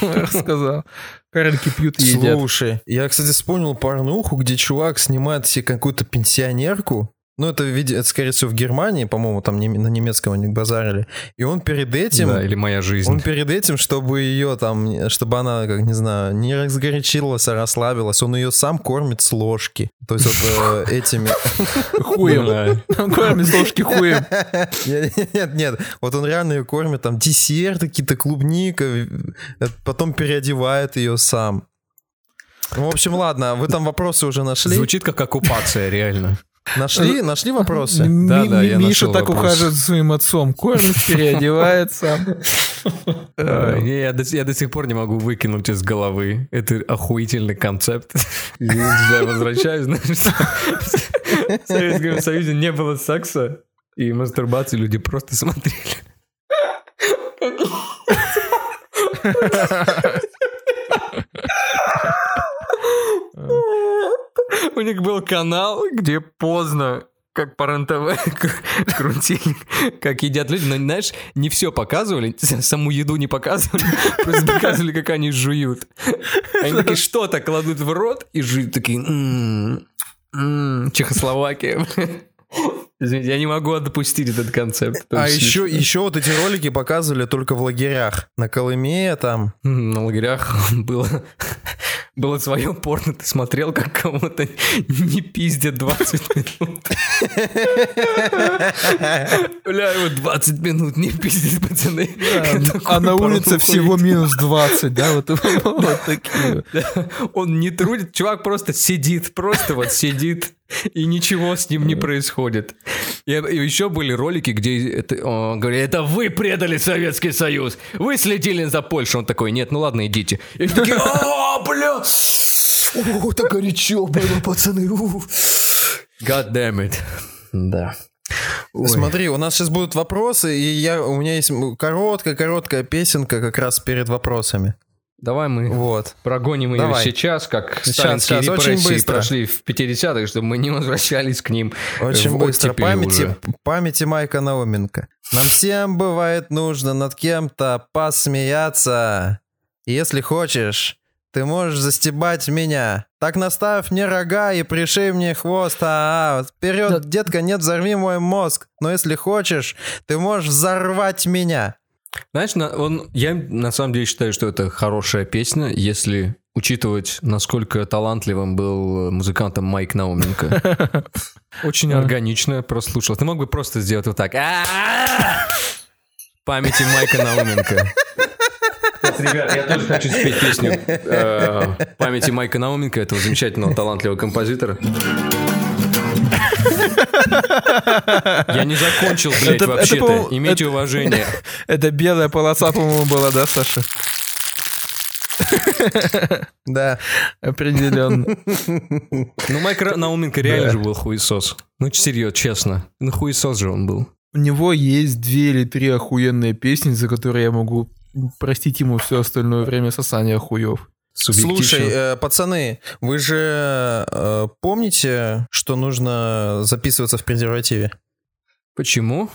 Speaker 4: рассказал. Карлики пьют и едят.
Speaker 2: Слушай, я, кстати, вспомнил порнуху, где чувак снимает себе какую-то пенсионерку. Ну, это, это, скорее всего, в Германии, по-моему, там на немецком они базарили. И он перед этим...
Speaker 3: Да, или моя жизнь.
Speaker 2: Он перед этим, чтобы ее там, чтобы она, как не знаю, не разгорячилась, а расслабилась, он ее сам кормит с ложки. То есть вот э, этими...
Speaker 4: Хуем. Кормит с ложки хуем.
Speaker 2: Нет, нет, нет, вот он реально ее кормит, там десерты какие-то, клубника, э, потом переодевает ее сам. Ну, В общем, ладно, вы там вопросы уже нашли?
Speaker 3: Звучит как оккупация, реально.
Speaker 2: Нашли? Нашли вопросы?
Speaker 3: Да, да, я
Speaker 4: Миша
Speaker 3: нашел
Speaker 4: так
Speaker 3: вопрос.
Speaker 4: ухаживает за своим отцом. Кормит, переодевается.
Speaker 3: Э, не, Я до, сих пор не могу выкинуть из головы. Это охуительный концепт. Я возвращаюсь. знаешь, что В Советском Союзе не было секса, и мастурбации люди просто смотрели. У них был канал, где поздно как по РЕН-ТВ крутили, как едят люди. Но, знаешь, не все показывали, саму еду не показывали, просто показывали, как они жуют. Они такие что-то кладут в рот и жуют, такие... «М, м, Чехословакия. Извините, я не могу допустить этот концепт.
Speaker 2: А еще, еще вот эти ролики показывали только в лагерях. На Колыме там.
Speaker 3: На лагерях было, было свое порно. Ты смотрел, как кого-то не пиздят 20 минут. Бля, вот 20 минут не пиздят, пацаны. Такое
Speaker 4: А на улице всего минус 20, да? Вот такие.
Speaker 3: Он не трудит, чувак просто сидит, просто вот сидит, и ничего с ним не происходит. И, и еще были ролики, где это, он говорит, это вы предали Советский Союз, вы следили за Польшей. Он такой, нет, ну ладно, идите. И такие, о, бля, о, так горячо было, пацаны. у». God damn it. Да. Ой.
Speaker 2: Смотри, у нас сейчас будут вопросы, и я, у меня есть короткая-короткая песенка как раз перед вопросами.
Speaker 3: Давай мы
Speaker 2: Вот.
Speaker 3: прогоним ее
Speaker 2: Давай.
Speaker 3: сейчас, как
Speaker 2: Сейчас,
Speaker 3: сталинские
Speaker 2: сейчас, очень
Speaker 3: репрессии
Speaker 2: быстро.
Speaker 3: прошли в 50-х, чтобы мы не возвращались к ним
Speaker 2: Очень быстро. Памяти,
Speaker 3: уже.
Speaker 2: памяти Майка Науменко. Нам всем бывает нужно над кем-то посмеяться. И Если хочешь, ты можешь застебать меня. Так наставь мне рога и пришей мне хвост. А, -а, -а. Вперед, детка, нет, взорви мой мозг. Но если хочешь, ты можешь взорвать меня.
Speaker 3: Знаешь, на- он, я на самом деле считаю, что это хорошая песня, если учитывать, насколько талантливым был музыкантом Майк Науменко. Очень органично прослушал. Ты мог бы просто сделать вот так. Памяти Майка Науменко. Вот, ребят, я тоже хочу спеть песню э, памяти Майка Науменко, этого замечательного талантливого композитора. Я не закончил, блядь, вообще-то. Имейте уважение.
Speaker 4: Это белая полоса, по-моему, была, да, Саша?
Speaker 2: Да.
Speaker 4: Определенно.
Speaker 3: Ну, Майк Науменко реально же был хуесос. Ну, серьезно, честно. Ну, хуесос же он был.
Speaker 4: У него есть две или три охуенные песни, за которые я могу простить ему все остальное время сосания хуев.
Speaker 2: Слушай, э, пацаны, вы же э, помните, что нужно записываться в презервативе?
Speaker 3: Почему?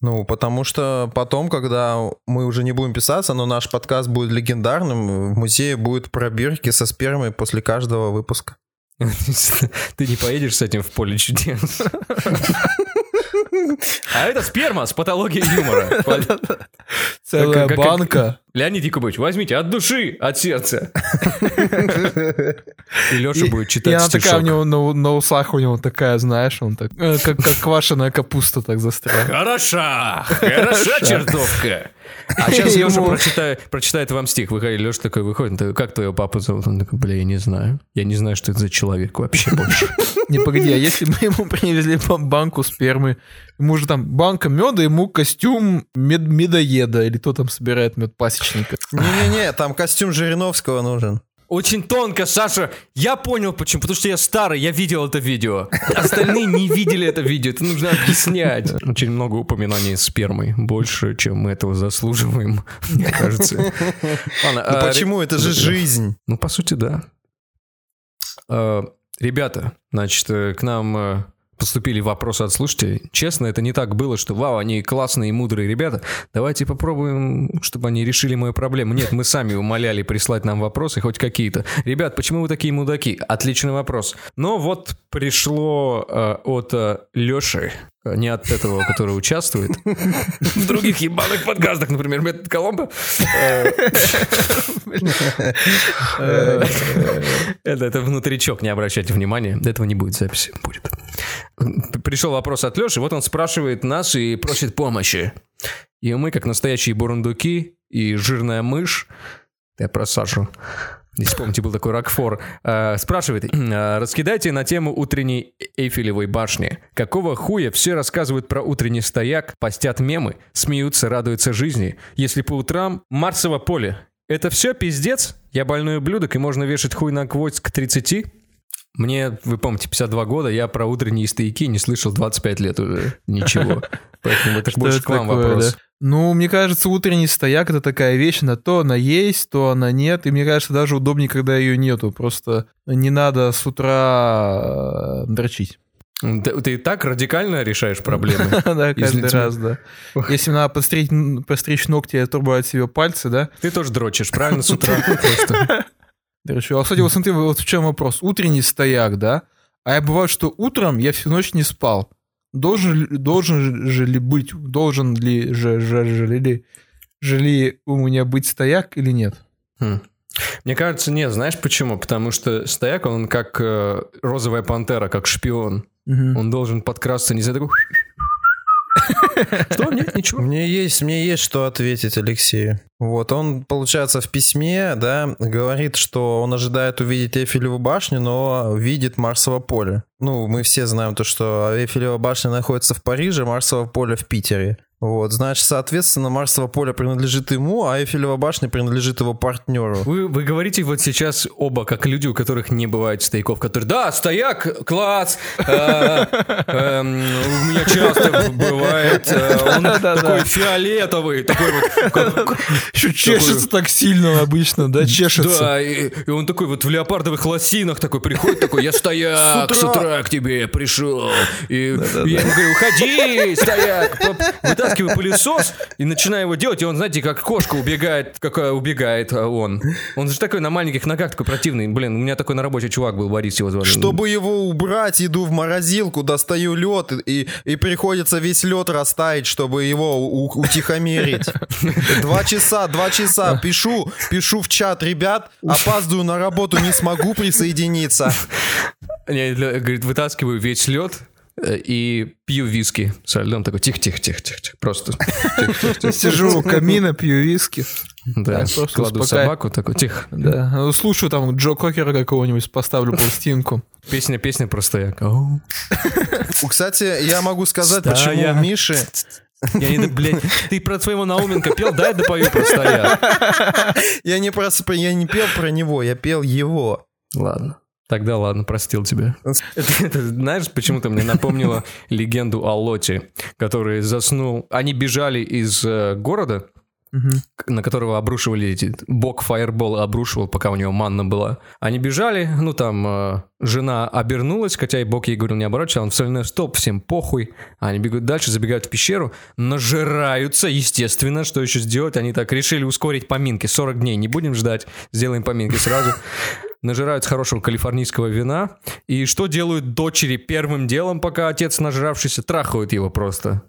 Speaker 2: Ну, потому что потом, когда мы уже не будем писаться, но наш подкаст будет легендарным, в музее будут пробирки со спермой после каждого выпуска.
Speaker 3: Ты не поедешь с этим в поле чудес. А это сперма с патологией юмора.
Speaker 4: Целая банка.
Speaker 3: Леонид Якубович, возьмте от души, от сердца. И Леша
Speaker 4: И-
Speaker 3: будет
Speaker 4: И
Speaker 3: читать
Speaker 4: она такая у него на, усах у него такая, знаешь, он так, э, как, квашеная капуста так застряла.
Speaker 3: Хороша, хороша чертовка. А сейчас Леша прочитает, прочитает вам стих. Выходит, Леша такой выходит, как твоего папу зовут? Он такой, бля, я не знаю. Я не знаю, что это за человек вообще больше.
Speaker 4: Не, погоди, а если бы ему привезли ба- банку спермы, ему же там банка меда, ему костюм мед- медоеда, или кто там собирает мед пасечника.
Speaker 2: Не-не-не, там костюм Жириновского нужен.
Speaker 3: Очень тонко, Саша. Я понял почему. Потому что я старый, я видел это видео. Остальные не видели это видео. Это нужно объяснять. Очень много упоминаний спермы. Больше, чем мы этого заслуживаем, мне кажется. Ладно,
Speaker 2: Ну
Speaker 3: а,
Speaker 2: почему? Это же жизнь.
Speaker 3: Ну, по сути, да. Э, Ребята, значит, э, к нам э, поступили вопросы от слушателей. Честно, это не так было, что вау, они классные и мудрые ребята. Давайте попробуем, чтобы они решили мою проблему. Нет, мы сами умоляли прислать нам вопросы, хоть какие-то. Ребят, почему вы такие мудаки? Отличный вопрос. Но вот пришло э, от э, Леши, э, не от этого, который участвует, в других ебаных подкастах, например, Метод Коломбо. Э, Э, Это, это внутричок, не обращайте внимания. Этого не будет записи. Будет. Пришел вопрос от Леши, вот он спрашивает нас и просит помощи. И мы, как настоящие бурундуки и жирная мышь, я про Сашу, если помните, был такой Рокфор, э, спрашивает, э, раскидайте на тему утренней Эйфелевой башни. Какого хуя все рассказывают про утренний стояк, постят мемы, смеются, радуются жизни, если по утрам Марсово поле. Это все пиздец? Я больной ублюдок, и можно вешать хуй на гвоздь к 30? Мне, вы помните, 52 года, я про утренние стояки не слышал 25 лет уже. Ничего. Поэтому это больше к вам вопрос.
Speaker 4: Ну, мне кажется, утренний стояк это такая вещь, на то она есть, то она нет. И мне кажется, даже удобнее, когда ее нету. Просто не надо с утра э, дрочить.
Speaker 3: Ты, ты так радикально решаешь проблемы?
Speaker 4: Да, каждый раз, да. Если надо постричь, ногти и отрубать себе пальцы, да?
Speaker 3: Ты тоже дрочишь, правильно, с утра? Просто.
Speaker 4: Дрочу. А, кстати, вот смотри, вот в чем вопрос. Утренний стояк, да? А я бывает, что утром я всю ночь не спал. Должен, должен же ли быть, должен ли же, же, же ли, же ли у меня быть стояк или нет?
Speaker 3: Хм. Мне кажется, нет. Знаешь почему? Потому что стояк, он как э, розовая пантера, как шпион.
Speaker 4: Мгм.
Speaker 3: Он должен подкрасться, не знаю, такой... Что? Нет, ничего.
Speaker 2: Мне есть, мне есть что ответить Алексею. Вот, он, получается, в письме, да, говорит, что он ожидает увидеть Эйфелеву башню, но видит Марсово поле. Ну, мы все знаем то, что Эйфелева башня находится в Париже, Марсово поле в Питере. Вот, значит, соответственно, Марсово поле принадлежит ему, а Эйфелева башня принадлежит его партнеру.
Speaker 3: Вы, вы говорите вот сейчас оба, как люди, у которых не бывает стояков, которые, да, стояк, класс, э, эм, у меня часто бывает, э, он такой фиолетовый, такой вот,
Speaker 4: Еще чешется так сильно обычно, да, чешется.
Speaker 3: да, и, он такой вот в леопардовых лосинах такой приходит, такой, я стояк, с утра! к тебе пришел, и я ему говорю, уходи, стояк, вытаскиваю пылесос и начинаю его делать, и он, знаете, как кошка убегает, какая убегает а он. Он же такой на маленьких ногах такой противный, блин, у меня такой на работе чувак был, Борис его звали.
Speaker 2: Чтобы его убрать, иду в морозилку, достаю лед, и, и приходится весь лед растаять, чтобы его у- утихомирить. Два часа, два часа, пишу, пишу в чат, ребят, опаздываю на работу, не смогу присоединиться.
Speaker 3: Я, говорит, вытаскиваю весь лед и пью виски со льдом, такой тихо-тихо-тихо-тихо, просто.
Speaker 4: Я Сижу у камина, пью виски.
Speaker 3: Да,
Speaker 4: просто
Speaker 3: кладу собаку, такой, тихо.
Speaker 4: Да. Слушаю там Джо Кокера какого-нибудь, поставлю пластинку.
Speaker 3: Песня, песня про стояк. Ау.
Speaker 2: Кстати, я могу сказать, почему Миши...
Speaker 3: Я не, блядь, ты про своего Науменко пел, дай допою про стояк.
Speaker 2: Я не, про, я не пел про него, я пел его.
Speaker 3: Ладно. Тогда ладно, простил тебя. Это, это, знаешь, почему-то мне напомнило легенду о Лоте, который заснул. Они бежали из э, города,
Speaker 4: Мгм.
Speaker 3: на которого обрушивали эти... Бог фаербол обрушивал, пока у него манна была. Они бежали, ну там э, жена обернулась, хотя и Бог ей говорил не оборачиваться, он соляной стоп, всем похуй. Они бегут дальше, забегают в пещеру, нажираются, естественно, что еще сделать? Они так решили ускорить поминки, 40 дней, не будем ждать, сделаем поминки сразу. Нажираются хорошего калифорнийского вина. И что делают дочери первым делом, пока отец нажравшийся, трахают его просто.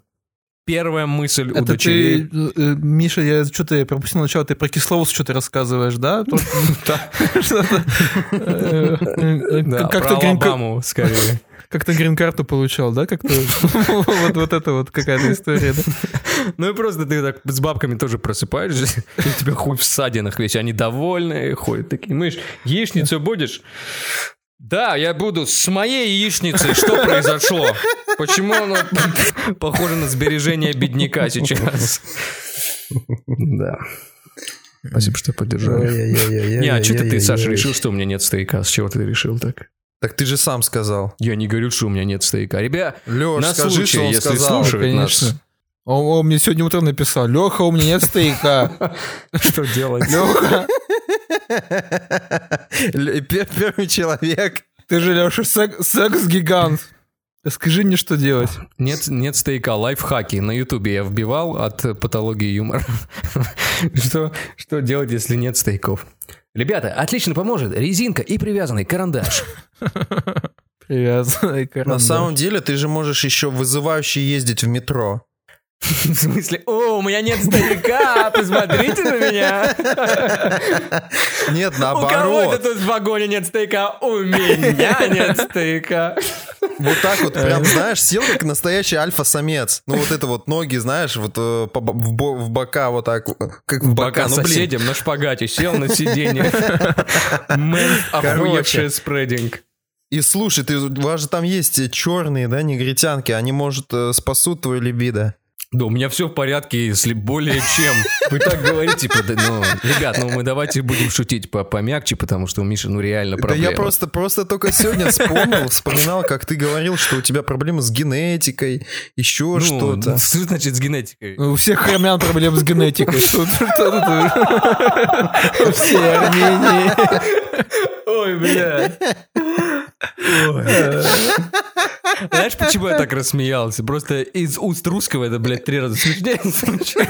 Speaker 3: Первая мысль у
Speaker 4: Это
Speaker 3: дочерей.
Speaker 4: ты, э, э, Миша, я что-то я пропустил начало, ты про кисловост что-то рассказываешь, да? Э, Как-то
Speaker 3: Алабаму, скорее.
Speaker 4: как-то грин-карту получал, да? Как-то вот вот это вот какая-то история, да?
Speaker 3: Ну и просто ты так с бабками тоже просыпаешься, и у тебя хуй в ссадинах весь, они довольные, ходят такие, мышь, яичницу будешь? Да, я буду с моей яичницей. Что произошло? Почему оно похоже на сбережение бедняка сейчас? Да. Спасибо, что поддержали. Не, а что ты, Саша, решил, что у меня нет стояка? С чего ты решил так?
Speaker 2: Так ты же сам сказал.
Speaker 3: Я не говорю, что у меня нет стояка. Ребят,
Speaker 2: Леш,
Speaker 3: на
Speaker 2: скажи,
Speaker 3: случай,
Speaker 2: что он
Speaker 3: если
Speaker 2: сказал.
Speaker 3: слушают нас.
Speaker 4: Он, он мне сегодня утром написал, Леха, у меня нет стейка.
Speaker 3: что делать?
Speaker 4: Леха,
Speaker 2: Первый человек.
Speaker 4: ты же, Леша, секс-гигант. Скажи мне, что делать.
Speaker 3: Нет, нет стейка, лайфхаки. На ютубе я вбивал от патологии юмора. что, что делать, если нет стейков? Ребята, отлично поможет резинка и привязанный карандаш.
Speaker 4: Привязанный
Speaker 2: На
Speaker 4: карандаш.
Speaker 2: самом деле ты же можешь еще вызывающе ездить в метро.
Speaker 3: В смысле, о, у меня нет стояка, посмотрите на меня.
Speaker 2: Нет,
Speaker 3: У кого это
Speaker 2: наоборот.
Speaker 3: тут в вагоне нет стояка? У меня нет стояка.
Speaker 2: Вот так вот прям, знаешь, сел как настоящий альфа-самец. Ну вот это вот ноги, знаешь, вот э, в, бо- в бока вот так, как в бока. Ну
Speaker 3: соседям на шпагате сел на сиденье. Мэн, охуевший спрединг.
Speaker 2: И слушай, ты, у вас же там есть черные, да, негритянки, они, может, э, спасут твою либидо.
Speaker 3: Да, у меня все в порядке, если более чем. Вы так говорите, типа, да, ну, ребят, ну мы давайте будем шутить по помягче, потому что у Миши, ну реально
Speaker 2: Да
Speaker 3: проблема.
Speaker 2: я просто, просто только сегодня вспомнил, вспоминал, как ты говорил, что у тебя проблемы с генетикой, еще
Speaker 3: Ну,
Speaker 2: что-то.
Speaker 3: Что значит с генетикой?
Speaker 4: У всех хромян проблем с генетикой. Что тут? Все Армении.
Speaker 3: Ой, бля. Знаешь, почему я так рассмеялся? Просто из уст русского это, блядь, три раза смешнее звучит.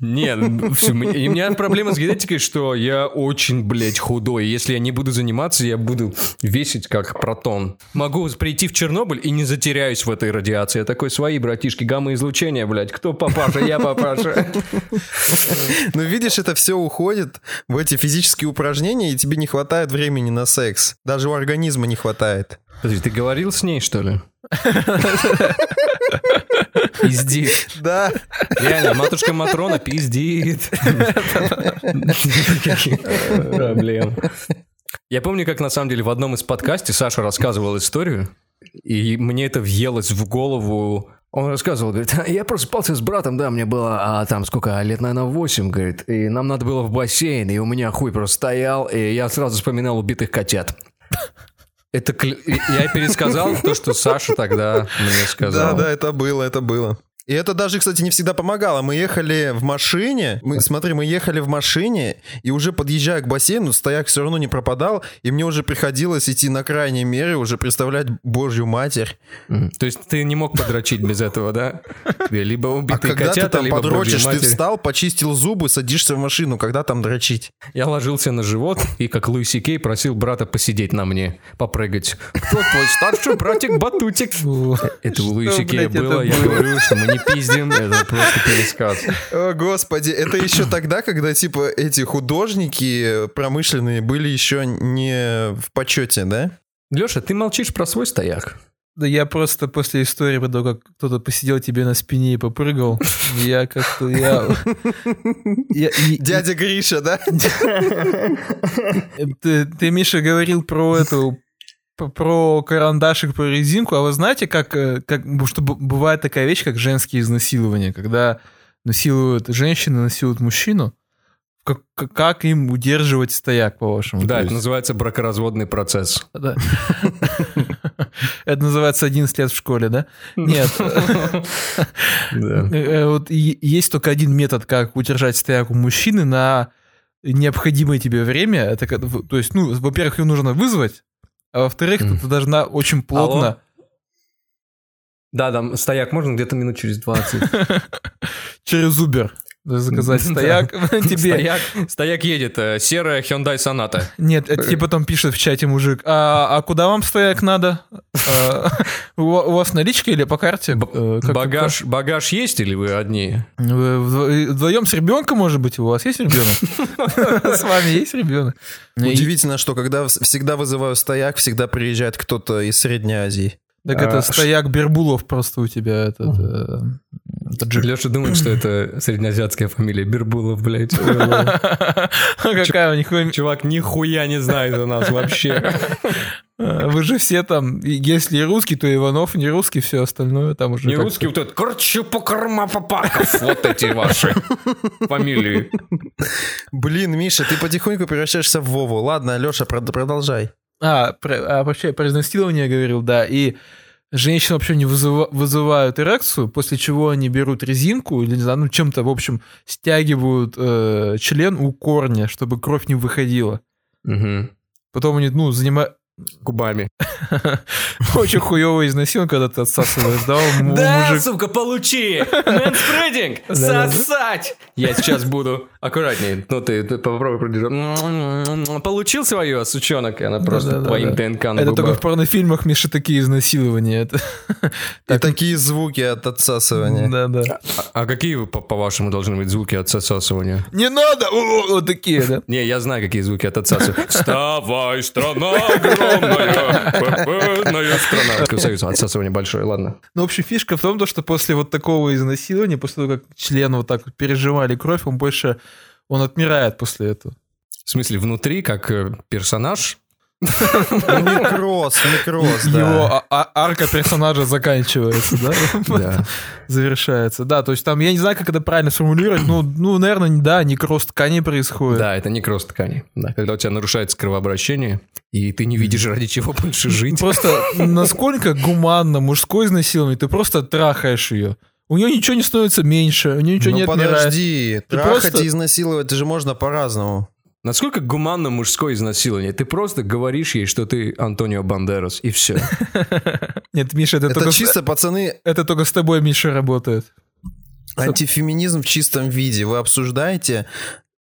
Speaker 3: Нет, у меня проблема с генетикой, что я очень, блядь, худой. Если я не буду заниматься, я буду весить как протон. Могу прийти в Чернобыль и не затеряюсь в этой радиации. Я такой, свои братишки, гамма-излучение, блядь. Кто папаша? Я папаша.
Speaker 2: Ну, видишь, это все уходит в эти физические упражнения, и тебе не хватает времени на секс. Даже у организма не хватает.
Speaker 3: Подожди, ты говорил с ней, что ли? Пиздит.
Speaker 2: Да.
Speaker 3: Реально, матушка Матрона пиздит. Проблем. Я помню, как на самом деле в одном из подкастов Саша рассказывал историю, и мне это въелось в голову. Он рассказывал, говорит, «А я просыпался с братом, да, мне было, а там сколько, лет, наверное, 8, говорит, и нам надо было в бассейн, и у меня хуй просто стоял, и я сразу вспоминал убитых котят. Это я пересказал то, что Саша тогда мне
Speaker 2: Да,
Speaker 3: сказал.
Speaker 2: да, это было, это было. И это даже, кстати, не всегда помогало. Мы ехали в машине, мы, смотри, мы ехали в машине, и уже подъезжая к бассейну, стояк все равно не пропадал, и мне уже приходилось идти на крайней мере, уже представлять Божью Матерь.
Speaker 3: То есть ты не мог подрочить без этого, да? Тебе либо
Speaker 2: А
Speaker 3: убитые
Speaker 2: когда ты
Speaker 3: котята,
Speaker 2: там
Speaker 3: либо
Speaker 2: подрочишь, ты встал, почистил зубы, садишься в машину, когда там дрочить?
Speaker 3: Я ложился на живот и, как Луиси Кей, просил брата посидеть на мне, попрыгать. Кто твой старший братик Батутик? Это у
Speaker 4: блядь, это
Speaker 3: было, я говорю, что мы не пиздим, это просто пересказ.
Speaker 2: О, господи, это еще тогда, когда, типа, эти художники промышленные были еще не в почете, да?
Speaker 3: Леша, ты молчишь про свой стояк?
Speaker 4: Да я просто после истории, про то, как кто-то посидел тебе на спине и попрыгал, я как-то... Я, я- и-
Speaker 2: Дядя Гриша, да?
Speaker 4: Ты, ты, Миша, говорил про эту про карандашик, про резинку, а вы знаете, как, э, как что бывает такая вещь, как женские изнасилования, когда насилуют женщины, насилуют мужчину, как, как- им удерживать стояк, по-вашему?
Speaker 3: Да,
Speaker 4: То
Speaker 3: это называется бракоразводный процесс.
Speaker 4: да. Это называется 11 лет в школе, да? Нет. Э, э, Вот есть только один метод, как удержать стояк у мужчины на необходимое тебе время. Это, то есть, ну, во-первых, ее нужно вызвать, а во-вторых,
Speaker 3: Мгм.
Speaker 4: ты должна очень плотно
Speaker 3: Да, там стояк можно где-то минут через 20.
Speaker 4: через Uber. Заказать стояк тебе.
Speaker 3: Стояк, стояк едет, э, серая Hyundai Sonata.
Speaker 4: Нет, это тебе потом пишет в чате мужик, а, а куда вам стояк надо? А, у, вас наличка или по карте? Э,
Speaker 3: Багаж, багаж есть или вы одни?
Speaker 4: Вдво- вдвоем с ребенком, может быть, у вас есть ребенок? С вами есть ребенок?
Speaker 2: Удивительно, что когда вс- всегда вызываю стояк, всегда приезжает кто-то из Средней Азии.
Speaker 4: Так
Speaker 3: А,
Speaker 4: это стояк Бербулов просто у тебя этот э, таджик.
Speaker 3: Леша думает, что это среднеазиатская фамилия. Бербулов, блядь.
Speaker 4: Какая у них
Speaker 3: Чувак нихуя не знает о нас вообще.
Speaker 4: А, Вы же все там, если и русский, то Иванов, не русский, все остальное там уже.
Speaker 3: Не русский вот этот Корчупокармапапаков. Вот эти ваши фамилии.
Speaker 2: Блин, Миша, ты потихоньку превращаешься в Вову. Ладно, Леша, продолжай.
Speaker 4: А, про, а вообще про изнасилование говорил, да, и женщин вообще не вызыва- вызывают эрекцию, после чего они берут резинку или, не знаю, ну чем-то, в общем, стягивают э, член у корня, чтобы кровь не выходила.
Speaker 3: Мгм.
Speaker 4: Потом они, ну, занимают...
Speaker 3: Губами.
Speaker 4: Очень хуёво изнасилование, когда ты отсасываешь, да,
Speaker 3: Да, сука, получи! Мэнспрединг! Сосать! Я сейчас буду аккуратнее. Ну, ты, попробуй продержать. Получил свое, сучонок, и она просто твоим ДНК на
Speaker 4: Это только в порнофильмах, Миша, такие изнасилования. Это...
Speaker 2: И такие звуки от отсасывания.
Speaker 4: Да, да.
Speaker 3: А какие, по-вашему, должны быть звуки от отсасывания?
Speaker 4: Не надо! Вот такие, да?
Speaker 3: Не, я знаю, какие звуки от отсасывания. Вставай, страна огромная, победная страна. Союза, отсасывание большое, ладно.
Speaker 4: Ну, в общем, фишка в том, то, что после вот такого изнасилования, после того, как члены вот так вот переживали кровь, он больше, он отмирает после этого.
Speaker 3: В смысле, внутри, как э, персонаж?
Speaker 2: Ну, Некроз, некроз, да.
Speaker 4: Его а- а- арка персонажа заканчивается, да? Завершается. Да, то есть там, я не знаю, как это правильно сформулировать, ну, ну наверное, да, некроз ткани происходит.
Speaker 3: Да, это некроз ткани. Да, когда у тебя нарушается кровообращение, и ты не видишь, ради чего больше жить.
Speaker 4: Просто насколько гуманно мужское изнасилование, ты просто трахаешь ее. У нее ничего не становится меньше, у нее ничего не
Speaker 2: Ну
Speaker 4: отмирает.
Speaker 2: подожди, трахать
Speaker 4: просто-
Speaker 2: и изнасиловать, это же можно по-разному.
Speaker 3: Насколько гуманно мужское изнасилование? Ты просто говоришь ей, что ты Антонио Бандерас, и все.
Speaker 4: Нет, Миша, это, только,
Speaker 2: чисто, пацаны,
Speaker 4: это только с тобой, Миша, работает.
Speaker 2: антифеминизм в чистом виде. Вы обсуждаете,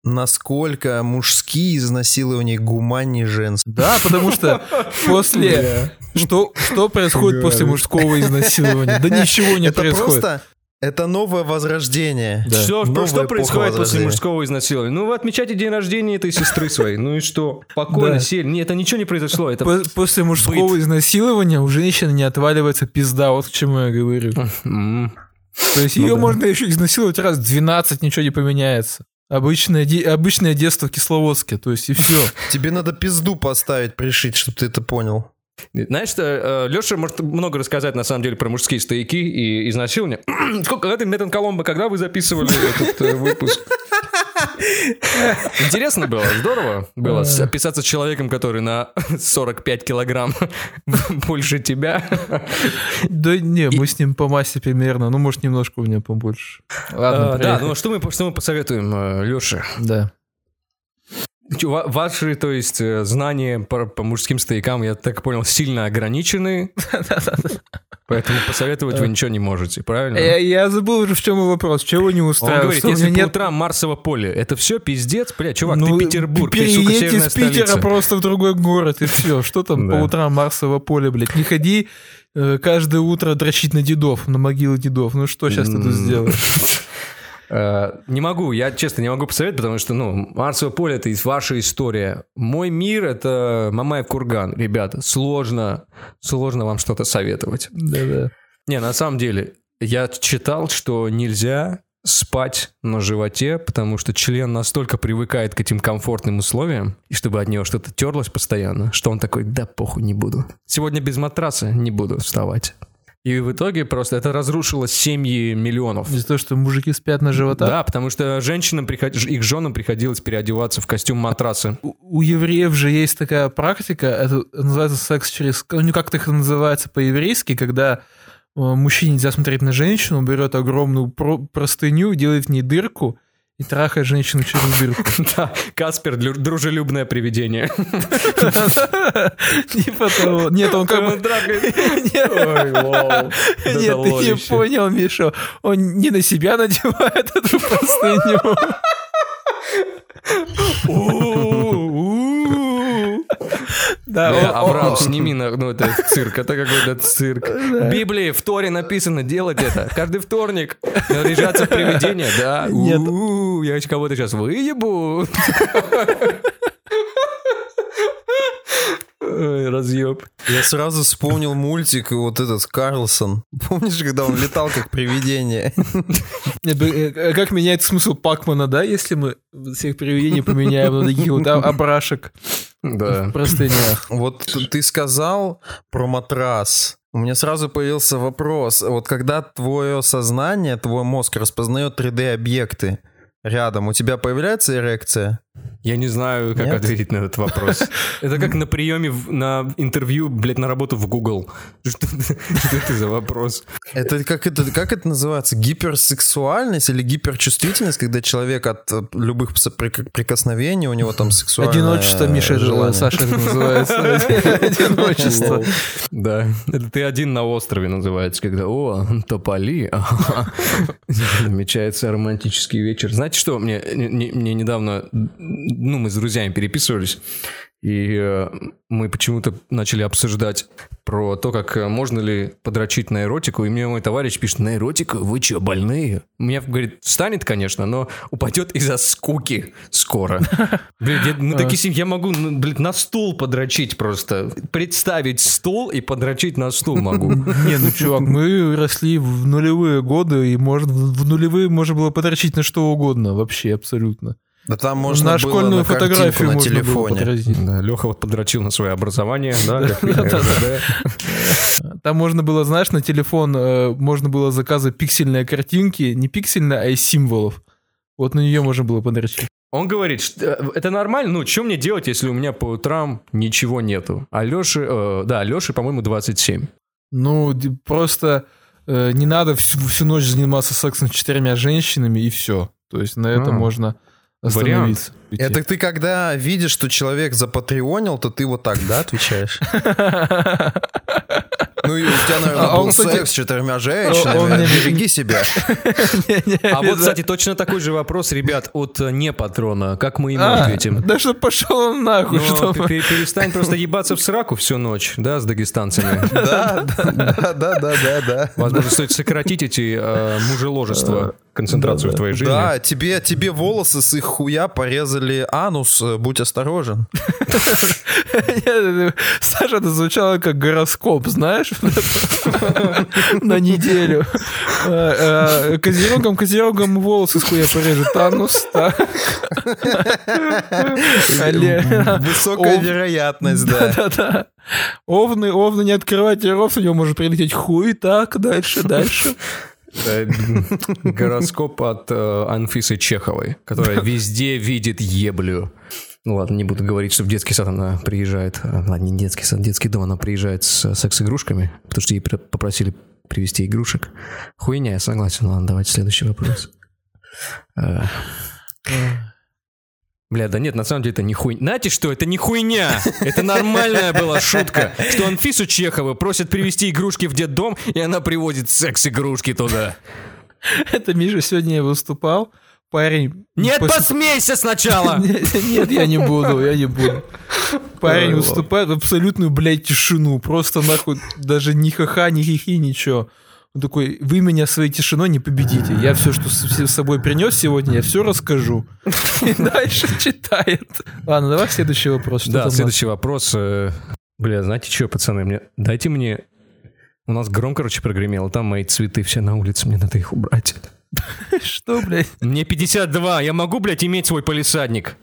Speaker 2: насколько мужские изнасилования гуманнее женских.
Speaker 4: Да, потому что после... Что, что происходит после мужского изнасилования? Да ничего не
Speaker 2: это
Speaker 4: происходит.
Speaker 2: просто... Это новое возрождение.
Speaker 4: Да.
Speaker 3: Что,
Speaker 2: Новая
Speaker 3: что происходит после мужского изнасилования? Ну, вы отмечаете день рождения этой сестры своей. Ну и что? Спокойно,
Speaker 4: Да.
Speaker 3: сели. Нет, это ничего не произошло. Это...
Speaker 4: По- После мужского
Speaker 3: быт.
Speaker 4: изнасилования у женщины не отваливается пизда, вот к чему я говорю. То есть ее можно еще изнасиловать раз в 12, ничего не поменяется. Обычное, де- обычное детство в Кисловодске, то есть и все.
Speaker 2: Тебе надо пизду поставить, пришить, чтобы ты это понял.
Speaker 3: Знаешь, что Леша может много рассказать на самом деле про мужские стояки и изнасилования. Сколько это Метан Коломбо, когда вы записывали этот э, выпуск? Интересно было, здорово было описаться с человеком, который на 45 килограмм больше тебя.
Speaker 4: Да не, мы с ним по массе примерно, ну может немножко у меня побольше. Ладно,
Speaker 3: А, Да,
Speaker 4: проехали.
Speaker 3: ну что мы, что мы посоветуем Леше?
Speaker 4: Да.
Speaker 3: Ваши, то есть, э, знания по, по мужским стоякам, я так понял, сильно ограничены. Поэтому посоветовать вы ничего не можете, правильно?
Speaker 4: Я, я забыл уже, в чем вопрос, чего не
Speaker 3: Он
Speaker 4: устраивает.
Speaker 3: говорит,
Speaker 4: что у
Speaker 3: если
Speaker 4: меня
Speaker 3: по
Speaker 4: нет
Speaker 3: утрам Марсово поле, это все пиздец? Бля, чувак,
Speaker 4: Ну,
Speaker 3: ты Петербург, ты, сука, северная
Speaker 4: из Питера
Speaker 3: столица.
Speaker 4: просто в другой город, и все. Что там
Speaker 3: Да.
Speaker 4: по утрам Марсово поле, блядь? Не ходи э, каждое утро дрочить на дедов, на могилы дедов. Ну что сейчас ты тут сделаешь?
Speaker 3: Э, Не могу, я честно не могу посоветовать, потому что, ну, Марсово поле это ваша история. Мой мир это Мамаев курган. Ребята, сложно, сложно вам что-то советовать.
Speaker 4: Да-да.
Speaker 3: Не, на самом деле, я читал, что нельзя спать на животе, потому что член настолько привыкает к этим комфортным условиям, и чтобы от него что-то терлось постоянно, что он такой, да похуй, не буду. Сегодня без матраса не буду вставать. И в итоге просто это разрушило семьи миллионов.
Speaker 4: Из-за того, что мужики спят на животах.
Speaker 3: Да, потому что женщинам, приход- их женам приходилось переодеваться в костюм матраса.
Speaker 4: У, у евреев же есть такая практика, это называется секс через... Ну, как-то это называется по-еврейски, когда э, мужчине нельзя смотреть на женщину, берет огромную про- простыню, делает в ней дырку, и трахает женщину через дырку.
Speaker 3: Да, Каспер, дру- дружелюбное привидение.
Speaker 4: Типа того. Нет, он как бы...
Speaker 3: Вау.
Speaker 4: Нет, ты не понял, Миша. Он не на себя надевает эту простыню. Да, он-
Speaker 3: Абрам, сними, ну это цирк, это какой-то цирк. В Библии, в Торе написано делать это. Каждый вторник наряжаться в привидение, да.
Speaker 4: Нет.
Speaker 3: Я кого-то сейчас выебу. Ой, разъеб.
Speaker 2: Я сразу вспомнил мультик вот этот Карлсон. Помнишь, когда он летал как привидение?
Speaker 4: Бы, э, Как меняет смысл Пакмана, да, если мы всех привидений поменяем на таких вот а- обрашек
Speaker 3: Да.
Speaker 4: в простынях?
Speaker 2: Вот ты сказал про матрас. У меня сразу появился вопрос. Вот когда твое сознание, твой мозг распознает 3D-объекты рядом, у тебя появляется эрекция?
Speaker 3: Я не знаю, как
Speaker 2: Нет?
Speaker 3: ответить на этот вопрос. Это как на приеме в- на интервью, блядь, на работу в Google. Что что это за вопрос?
Speaker 2: Это как это, как это называется? Гиперсексуальность или гиперчувствительность, когда человек от э, любых прикосновений, у него там сексуальное
Speaker 4: Одиночество, Миша,
Speaker 2: желание.
Speaker 4: Саша, это называется. Одиночество.
Speaker 3: Да, это ты один на острове называется, когда, о, тополи, намечается романтический вечер. Знаете что, мне, не- мне недавно, ну, мы с друзьями переписывались, и э, мы почему-то начали обсуждать про то, как э, можно ли подрочить на эротику, и мне мой товарищ пишет, на эротику? Вы что, больные? У меня, говорит, встанет, конечно, но упадет из-за скуки скоро. Блин, я- мы такие сидим, я могу, ну, блин, на стул подрочить просто. Представить стул и подрочить на стул могу.
Speaker 4: Не, ну, чувак, мы росли в нулевые годы, и может, в нулевые можно было подрочить на что угодно, вообще, абсолютно.
Speaker 2: Да там можно
Speaker 4: на
Speaker 2: было
Speaker 4: школьную
Speaker 2: на
Speaker 4: фотографию
Speaker 2: на
Speaker 4: можно было
Speaker 2: телефоне.
Speaker 4: подрочить.
Speaker 3: Да, Леха вот подрочил на свое образование, да.
Speaker 4: Там можно было, знаешь, на телефон э, можно было заказывать пиксельные картинки, не пиксельные, а из символов. Вот на нее можно было подрочить.
Speaker 3: Он говорит, что э, это нормально, ну, что мне делать, если у меня по утрам ничего нету? А Леши, э, да, Леши, по-моему, 27.
Speaker 4: Ну, просто э, не надо всю, всю ночь заниматься сексом с четырьмя женщинами, и все. То есть на это
Speaker 3: А,
Speaker 4: можно остановиться.
Speaker 2: Это ты когда видишь, что человек запатреонил, то ты вот так, да, отвечаешь? Ну и у тебя, наверное,
Speaker 4: А он,
Speaker 2: был
Speaker 4: кстати,
Speaker 2: секс с четырьмя
Speaker 4: он
Speaker 2: женщинами. Береги себя.
Speaker 3: А вот, кстати, точно такой же вопрос, ребят, от э, не патрона. Как мы ему
Speaker 4: А,
Speaker 3: ответим?
Speaker 4: Да что пошел он нахуй,
Speaker 3: Ну,
Speaker 4: что
Speaker 3: перестань просто ебаться в сраку всю ночь, да, с дагестанцами.
Speaker 2: Да, да, да, да, да, да, да.
Speaker 3: Возможно, стоит сократить эти э, мужеложества, концентрацию в твоей жизни.
Speaker 2: Да, тебе, тебе волосы с их хуя порезали анус, э, будь осторожен.
Speaker 4: Саша, это звучало как гороскоп, знаешь? На неделю. Э, э, Козерогом, козерогом волосы с хуя порежет анус. да.
Speaker 2: Высокая вероятность, да.
Speaker 4: Да-да. Овны, овны, не открывайте ров, у него может прилететь хуй. Так, дальше, дальше.
Speaker 3: Э, Гороскоп от э, Анфисы Чеховой, которая везде видит еблю. Ну ладно, не буду говорить, что в детский сад она приезжает. а, Ладно, не детский сад, детский дом. Она приезжает с секс-игрушками, потому что ей попросили привезти игрушек. Хуйня, я согласен. Ладно, давайте следующий вопрос. Бля, да нет, на самом деле это не хуйня. Знаете что, это не хуйня. Это нормальная была шутка, что Анфису Чехову просят привезти игрушки в детдом, и она привозит секс-игрушки туда.
Speaker 4: Это Миша сегодня выступал. Парень...
Speaker 3: Нет,
Speaker 4: после-
Speaker 3: посмейся сначала!
Speaker 4: Нет, я не буду, я не буду. Парень выступает в абсолютную, блядь, тишину. Просто нахуй даже ни ха-ха, ни хихи, ничего. Он такой, вы меня своей тишиной не победите. Я все, что с собой принес сегодня, я все расскажу. И дальше читает. Ладно, давай следующий вопрос.
Speaker 3: Да, следующий вопрос. э, Бля, знаете что, пацаны, мне дайте мне... У нас гром, короче, прогремело, там мои цветы все на улице, мне надо их убрать.
Speaker 4: Что, блядь?
Speaker 3: Мне 52, я могу, блядь, иметь свой полисадник?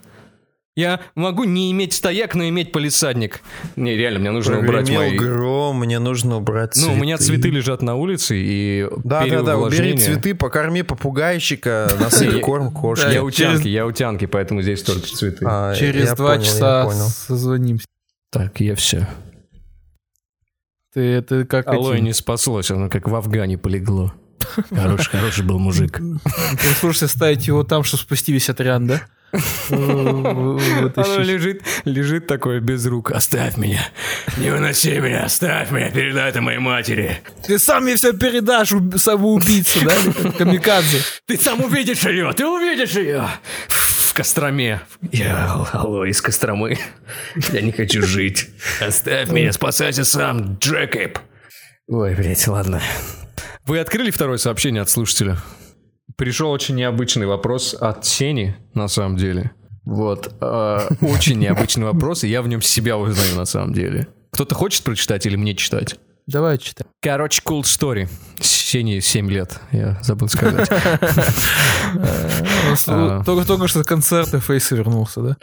Speaker 3: Я могу не иметь стояк, но иметь полисадник. Не, реально, мне нужно убрать
Speaker 2: Прогремел
Speaker 3: мои...
Speaker 2: гром, мне нужно убрать
Speaker 3: Ну, у меня цветы лежат на улице, и
Speaker 2: Да, да, да, убери цветы, покорми попугайчика, насыпь корм кошке.
Speaker 3: Я утянки, я утянки, поэтому здесь только цветы.
Speaker 2: А,
Speaker 4: Через два часа созвонимся.
Speaker 3: Так, я все.
Speaker 4: Ты это как
Speaker 3: Алоэ не спаслось, оно как в Афгане полегло. Хороший, хороший был мужик.
Speaker 4: Слушайте, ставить его там, что спасти весь отряд, да?
Speaker 3: Оно лежит, лежит такое без рук. Оставь меня. Не выноси меня, оставь меня. Передай это моей матери.
Speaker 4: Ты сам мне все передашь, уб- самоубийца, да? Камикадзе.
Speaker 3: Ты сам увидишь ее, ты увидишь ее. В Костроме. Я, алло, из Костромы. Я не хочу жить. Оставь меня, спасайся сам, Джекоб. Ой, блядь, ладно. Вы открыли второе сообщение от слушателя? Пришел очень необычный вопрос от Сени, на самом деле. Вот. э, очень необычный вопрос, и я в нем себя узнаю, на самом деле. Кто-то хочет прочитать или мне читать?
Speaker 4: Давай читай.
Speaker 3: Короче, cool story. Сене 7 лет, я забыл сказать. А.
Speaker 4: Только, только что с концерта Фейса вернулся, да?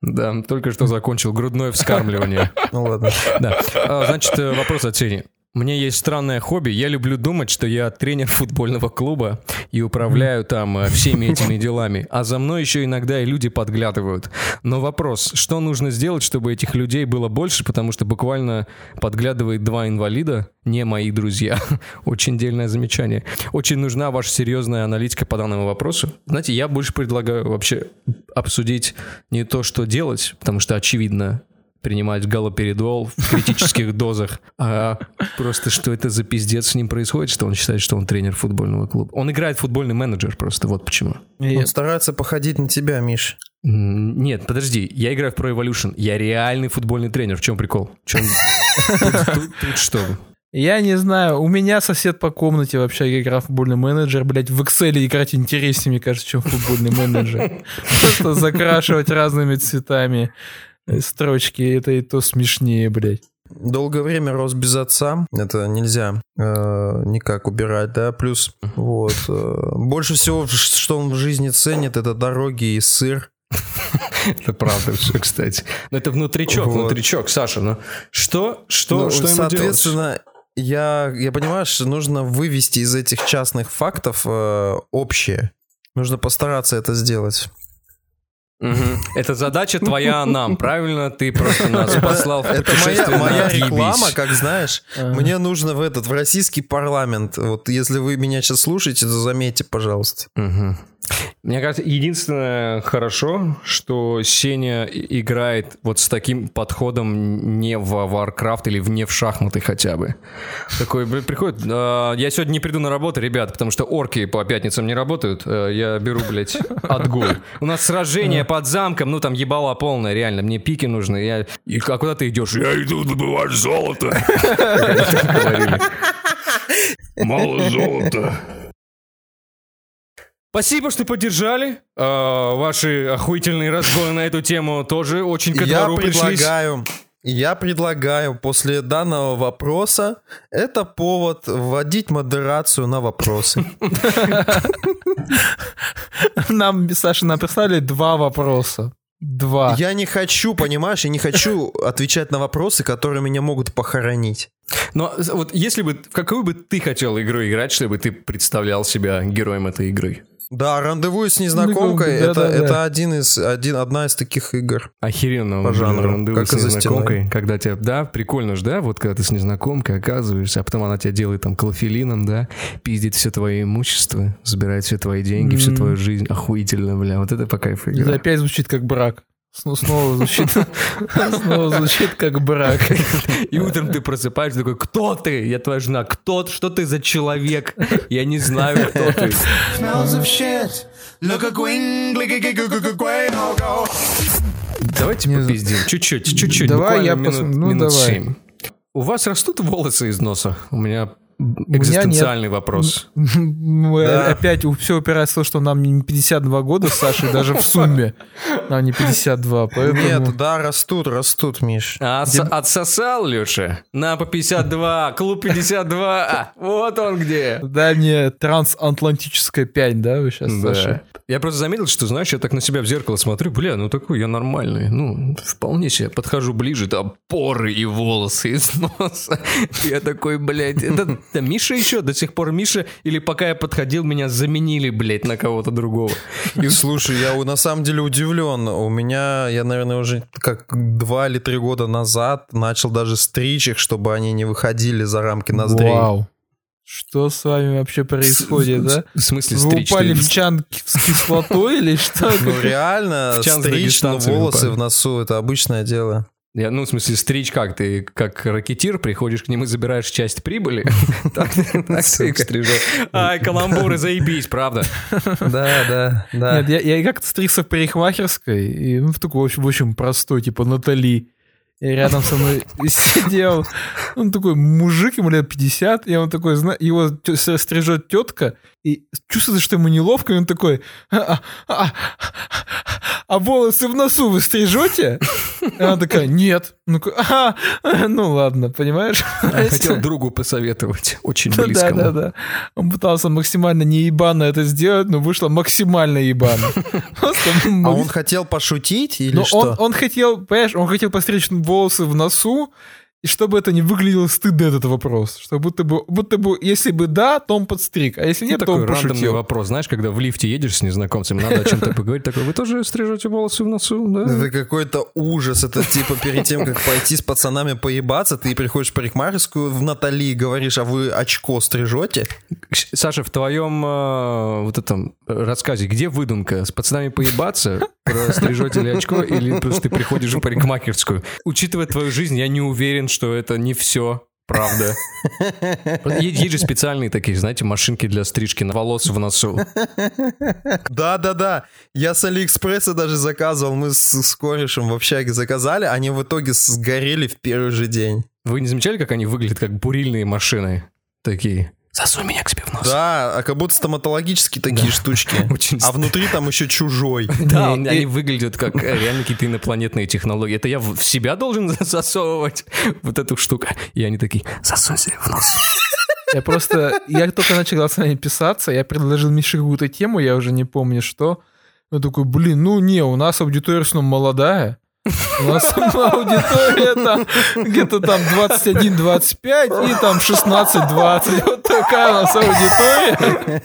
Speaker 3: Да, только что закончил грудное вскармливание.
Speaker 2: Ну ладно.
Speaker 3: Да. А, Значит, э, вопрос от Сени. Мне есть странное хобби. Я люблю думать, что я тренер футбольного клуба и управляю там э, всеми этими делами. А за мной еще иногда и люди подглядывают. Но вопрос, что нужно сделать, чтобы этих людей было больше? Потому что буквально подглядывает два инвалида, не мои друзья. Очень дельное замечание. Очень нужна ваша серьезная аналитика по данному вопросу. Знаете, я больше предлагаю вообще обсудить не то, что делать, потому что очевидно, принимать галоперидол в критических дозах, а просто что это за пиздец с ним происходит, что он считает, что он тренер футбольного клуба. Он играет в футбольный менеджер просто, вот почему.
Speaker 2: Он старается походить на тебя, Миш.
Speaker 3: Нет, подожди, я играю в Pro Evolution, я реальный футбольный тренер, в чем прикол? В чем... Тут, тут- тут что?
Speaker 4: Я не знаю, у меня сосед по комнате в общаге играл в футбольный менеджер, блядь, в Excel играть интереснее, мне кажется, чем футбольный менеджер. Просто закрашивать разными цветами строчки, это и то смешнее, блядь.
Speaker 2: Долгое время рос без отца. Это нельзя э, никак убирать, да. Плюс, вот. э, больше всего, что он в жизни ценит, это дороги и сыр.
Speaker 3: Это правда все, кстати. Но это внутричок, внутричок, Саша, ну что, что,
Speaker 2: Ну,
Speaker 3: что
Speaker 2: соответственно, я, я понимаю, что нужно вывести из этих частных фактов э, общее. Нужно постараться это сделать.
Speaker 3: Мгм. Это задача твоя нам, правильно? Ты просто нас послал в
Speaker 2: Это моя,
Speaker 3: путешествие на
Speaker 2: моя реклама, как знаешь, мне нужно в этот, в российский парламент. Вот если вы меня сейчас слушаете, то заметьте, пожалуйста.
Speaker 3: Мне кажется, единственное хорошо, что Сеня играет вот с таким подходом не в Warcraft или не в шахматы хотя бы. Такой приходит, «А, я сегодня не приду на работу, ребят, потому что орки по пятницам не работают, э, я беру, блядь, отгул. У нас сражение под замком, ну там ебала полная, реально, мне пики нужны. Я... И, а куда ты идешь? Я иду добывать золото. Мало золота. Спасибо, что поддержали. А, ваши охуительные разгоны на эту тему тоже очень ко
Speaker 2: Я предлагаю, я предлагаю после данного вопроса это повод вводить модерацию на вопросы.
Speaker 4: Нам, Саша, написали два вопроса. Два.
Speaker 2: Я не хочу, понимаешь, я не хочу отвечать на вопросы, которые меня могут похоронить.
Speaker 3: Но вот если бы, в какую бы ты хотел игру играть, чтобы ты представлял себя героем этой игры?
Speaker 2: Да, рандеву с незнакомкой
Speaker 4: Ну,
Speaker 2: это,
Speaker 4: да-да-да.
Speaker 2: это один из, один, одна из таких игр.
Speaker 3: Охеренно.
Speaker 2: По жанру,
Speaker 3: рандеву
Speaker 2: как
Speaker 3: с незнакомкой, когда тебя, да, прикольно же, да, вот когда ты с незнакомкой оказываешься, а потом она тебя делает там клофелином, да, пиздит все твое имущество, забирает все твои деньги, всю
Speaker 4: Мгм.
Speaker 3: твою жизнь, охуительно, бля, вот это по кайфу
Speaker 4: Это
Speaker 3: игра.
Speaker 4: опять звучит как брак. Сно- Снова звучит, снова звучит как брак.
Speaker 3: И утром ты просыпаешься такой, кто ты? Я твоя жена. Кто? ты? Что ты за человек? Я не знаю, кто ты. Давайте
Speaker 4: Не
Speaker 3: попиздим. Чуть-чуть, чуть-чуть.
Speaker 4: Давай я
Speaker 3: минут,
Speaker 4: пос- ну,
Speaker 3: минут
Speaker 4: давай.
Speaker 3: семь. У вас растут волосы из носа? У меня экзистенциальный вопрос.
Speaker 4: Мы
Speaker 2: Да.
Speaker 4: Опять все упирается в то, что нам не 52 года с Сашей, даже в сумме. Нам не 52, поэтому...
Speaker 2: Нет, да, растут, растут, Миш.
Speaker 3: А отс- отсосал, Леша? На по 52, клуб 52. А, вот он где.
Speaker 4: Дай мне трансатлантическая 5, да, вы сейчас,
Speaker 3: Да.
Speaker 4: Саша?
Speaker 3: Я просто заметил, что, знаешь, я так на себя в зеркало смотрю, бля, ну такой я нормальный, ну, вполне себе. Подхожу ближе, там поры и волосы из носа. Я такой, блядь, это, это Миша еще? До сих пор Миша? Или пока я подходил, меня заменили, блядь, на кого-то другого?
Speaker 2: И слушай, я у- на самом деле удивлен. У меня, я, наверное, уже как два или три года назад начал даже стричь их, чтобы они не выходили за рамки ноздрей.
Speaker 4: Вау. Что с вами вообще происходит, да?
Speaker 3: В смысле
Speaker 4: Вы
Speaker 3: стричь?
Speaker 4: упали в чан с кислотой или что?
Speaker 2: Ну реально, стричь
Speaker 3: дагестанцами
Speaker 2: волосы в носу это обычное дело.
Speaker 3: Я, ну, в смысле, стричь как? Ты как ракетир приходишь к ним и забираешь часть прибыли? Ай, каламбуры, заебись, правда.
Speaker 2: Да, да, да.
Speaker 4: Нет, я, как-то стригся в парикмахерской, и ну, в такой, в общем, простой, типа Натали. И рядом со мной сидел, он такой мужик, ему лет 50, и он такой, зна- его стрижет тетка, и чувствуется, что ему неловко, и он такой, а, а, а волосы в носу вы стрижете? И она такая, нет. Ну, «А, ну ладно, понимаешь?
Speaker 3: Хотел другу посоветовать, очень
Speaker 4: Ну Да,
Speaker 3: близкому.
Speaker 4: да, да. Он пытался максимально не ебано это сделать, но вышло максимально ебано. Просто
Speaker 2: А он хотел пошутить или
Speaker 4: Ну,
Speaker 2: что?
Speaker 4: он, он хотел, понимаешь, он хотел постричь волосы в носу, и чтобы это не выглядело стыдно, этот вопрос. Что будто бы, будто бы, если бы да, то он подстриг, а если
Speaker 3: Ну,
Speaker 4: нет, то
Speaker 3: такой
Speaker 4: он
Speaker 3: рандомный
Speaker 4: пошутил.
Speaker 3: вопрос. Знаешь, когда в лифте едешь с незнакомцем, надо о чем-то поговорить, такой, вы тоже стрижете волосы в носу, да?
Speaker 2: Это какой-то ужас. Это типа перед тем, как пойти с пацанами поебаться, ты приходишь в парикмахерскую в Натали и говоришь, а вы очко стрижете?
Speaker 3: Саша, в твоем э, вот этом рассказе, где выдумка? С пацанами поебаться? Про стрижете очко? Или просто ты приходишь в парикмахерскую? Учитывая твою жизнь, я не уверен, что это не все правда. Есть, же специальные такие, знаете, машинки для стрижки на волос в носу.
Speaker 2: Да-да-да. Я с Алиэкспресса даже заказывал. Мы с, с корешем в общаге заказали. Они в итоге сгорели в первый же день.
Speaker 3: Вы не замечали, как они выглядят как бурильные машины? Такие. Засунь меня к себе в нос.
Speaker 2: Да, а как будто стоматологические такие штучки.
Speaker 3: Очень
Speaker 2: А внутри там еще чужой.
Speaker 3: Да,
Speaker 4: И-
Speaker 3: он-
Speaker 4: и-
Speaker 3: они выглядят как э, реально какие-то инопланетные технологии. Это я в себя должен засовывать вот эту штуку. И они такие, засунь себе в нос.
Speaker 4: Я просто, я только начал с вами писаться, я предложил Мише какую-то тему, я уже не помню что. Он такой, блин, ну не, у нас аудитория в основном молодая. У нас аудитория там где-то там 21-25 и там 16-20. Вот такая у нас аудитория.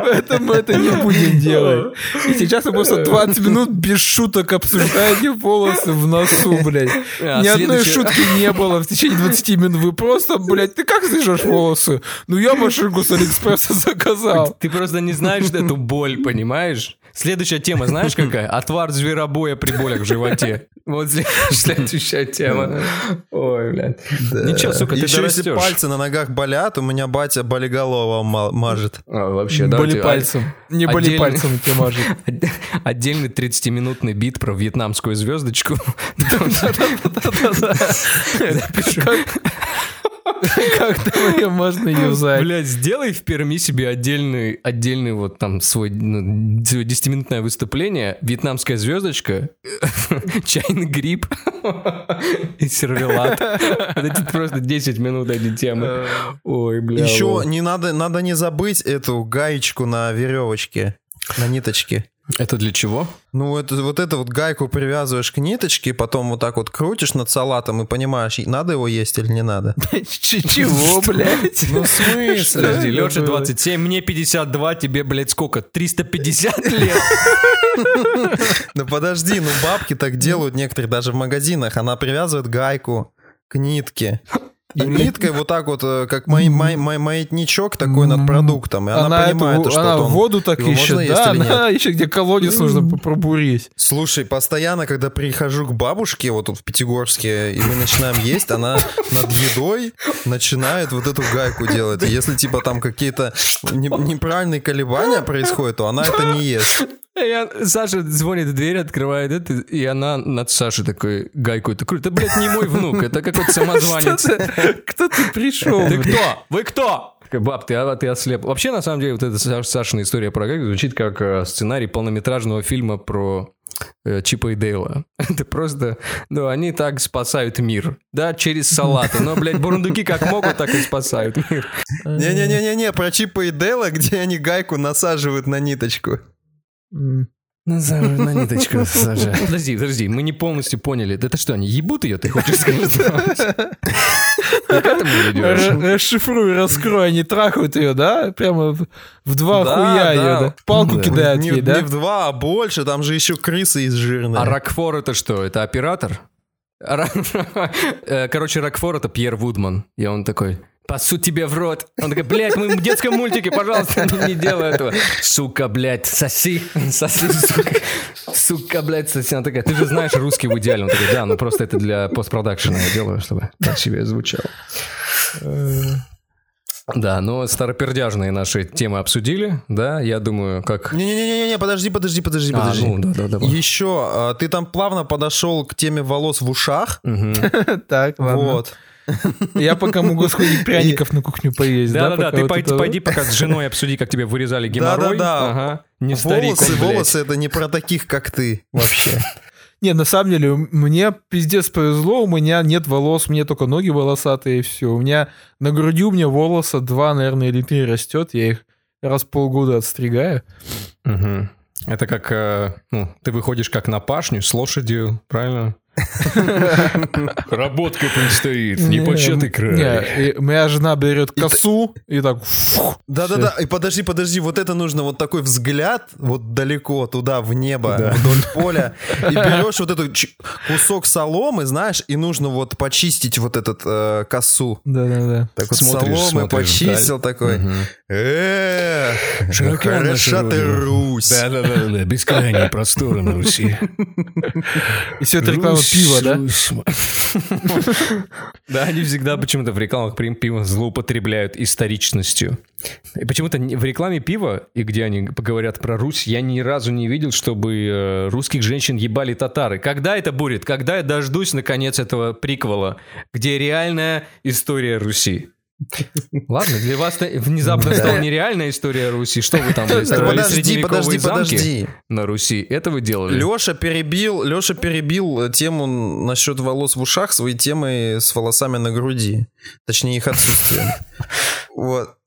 Speaker 4: Поэтому мы это не будем делать. И сейчас вы просто 20 минут без шуток обсуждаете волосы в носу, блядь.
Speaker 3: А,
Speaker 4: Ни одной шутки не было в течение 20 минут. Вы просто, блядь, ты как стрижешь волосы? Ну я машинку с Алиэкспресса заказал.
Speaker 3: Ты просто не знаешь эту боль, понимаешь? Следующая тема, знаешь какая? Отвар зверобоя при болях в животе. Вот след- следующая тема. Ой, блядь. Ничего, сука, ты
Speaker 2: Еще если пальцы на ногах болят, у меня батя болиголова ма- мажет.
Speaker 3: А, вообще, да.
Speaker 4: Боли пальцем. Не боли пальцем тебе мажет.
Speaker 3: От- Отдельный 30-минутный бит про вьетнамскую звездочку.
Speaker 4: Как там ее можно юзать?
Speaker 3: Блять, сделай в Перми себе отдельный, отдельный вот там свой, ну, свое 10-минутное выступление, вьетнамская звездочка, чайный гриб и сервелат. Эти просто 10 минут эти темы. Ой, бля.
Speaker 2: Еще не надо, надо не забыть эту гаечку на веревочке, на ниточке.
Speaker 3: Это для чего?
Speaker 2: Ну, это, вот эту вот гайку привязываешь к ниточке, потом вот так вот крутишь над салатом и понимаешь, надо его есть или не надо.
Speaker 4: Чего, блядь?
Speaker 2: Ну, в смысле?
Speaker 3: Подожди,
Speaker 4: это
Speaker 3: Леша
Speaker 4: было?
Speaker 3: 27, мне 52, тебе, блядь, сколько? 350 лет?
Speaker 2: Да подожди, ну бабки так делают некоторые даже в магазинах. Она привязывает гайку к нитке. И ниткой вот так вот, э, как май- май- май- маятничок такой над продуктом. И она,
Speaker 4: эту-
Speaker 2: понимает, что
Speaker 4: она
Speaker 2: он-
Speaker 4: воду так
Speaker 2: его
Speaker 4: ищет,
Speaker 2: можно есть
Speaker 4: да,
Speaker 2: нет?
Speaker 4: она ищет, где колодец нужно пробурить.
Speaker 2: Слушай, постоянно, когда прихожу к бабушке, вот тут в Пятигорске, и мы начинаем есть, она над едой начинает вот эту гайку делать. И если типа там какие-то не- неправильные колебания происходят, то она это не ест.
Speaker 3: Я, Саша звонит в дверь, открывает это, и она над Сашей такой гайку это крутит. Это, блядь, не мой внук, это какой-то самозванец.
Speaker 4: Кто ты пришел?
Speaker 3: Ты кто? Вы кто? Баб, ты, а, ты ослеп. Вообще, на самом деле, вот эта Са- Сашина история про гайку звучит как э, сценарий полнометражного фильма про э, Чипа и Дейла. Это просто, ну, они так спасают мир. Да, через салаты. Но, блядь, бурундуки как могут, так и спасают мир.
Speaker 2: Не-не-не-не, про Чипа и Дейла, где они гайку насаживают на ниточку.
Speaker 3: На, на ниточку, Саша. Подожди, подожди, мы не полностью поняли. Это что, они ебут ее, ты хочешь сказать? К этому
Speaker 4: Расшифруй, раскрой, они трахают ее, да? Прямо в, два
Speaker 2: Да,
Speaker 4: хуя
Speaker 2: да.
Speaker 4: ее, да? Палку
Speaker 3: Да.
Speaker 4: кидают
Speaker 2: не,
Speaker 4: ей,
Speaker 2: не
Speaker 4: да?
Speaker 2: в два, а больше, там же еще крысы из жирные.
Speaker 3: А Рокфор это что? Это оператор? Ра- Э, Короче, Рокфор это Пьер Вудман. И он такой, пасу тебе в рот. Он такой, блядь, мы в детском мультике, пожалуйста, не, не делай этого. Сука, блядь, соси, соси, сука. Сука, блядь, соси. Она такая, ты же знаешь русский в идеале. Он такой, да, ну просто это для постпродакшена я делаю, чтобы красивее звучало. Да, но старопердяжные наши темы обсудили, да, я думаю, как...
Speaker 2: Не-не-не-не, подожди, подожди, подожди,
Speaker 3: А,
Speaker 2: подожди.
Speaker 3: ну, да, да, давай.
Speaker 2: Еще, а, ты там плавно подошел к теме волос в ушах.
Speaker 4: Так, ладно.
Speaker 2: Вот.
Speaker 4: Я пока могу сходить пряников на кухню поесть, да?
Speaker 3: Да-да-да, ты пойди, пока с женой обсуди, как тебе вырезали геморрой.
Speaker 2: Да-да-да.
Speaker 3: Не старик,
Speaker 2: волосы, волосы это не про таких, как ты вообще.
Speaker 4: Не, на самом деле, мне пиздец повезло, у меня нет волос, мне только ноги волосатые, и все. У меня на груди у меня волоса два, наверное, или три растет, я их раз в полгода отстригаю.
Speaker 3: Мгм. Это как, э, ну, ты выходишь как на пашню с лошадью, правильно? Работка предстоит, непочатый край.
Speaker 4: Моя жена берет косу и так... фух,
Speaker 2: Да-да-да, и подожди, подожди, вот это нужно вот такой взгляд вот далеко туда, в небо, вдоль поля, и берешь вот этот кусок соломы, знаешь, и нужно вот почистить вот этот э, косу.
Speaker 4: Да-да-да.
Speaker 2: Так вот соломы почистил такой. Эх, ну
Speaker 3: Широка наша
Speaker 2: ты. Русь.
Speaker 3: Да-да-да, бескрайние просторы на Руси.
Speaker 4: И все это реклама пива, да?
Speaker 3: Да, они всегда почему-то в рекламах при- пива злоупотребляют историчностью. И почему-то в рекламе пива, и где они говорят про Русь, я ни разу не видел, чтобы э, русских женщин ебали татары. Когда это будет? Когда я дождусь, наконец, этого приквела, где реальная история Руси? Ладно, для вас внезапно стала нереальная история Руси. Что вы там, строили
Speaker 2: подожди,
Speaker 3: средневековые
Speaker 2: подожди,
Speaker 3: замки на Руси? Это вы делали?
Speaker 2: Леша перебил, Леша перебил тему насчет волос в ушах своей темой с волосами на груди. Точнее, их отсутствием. Вот.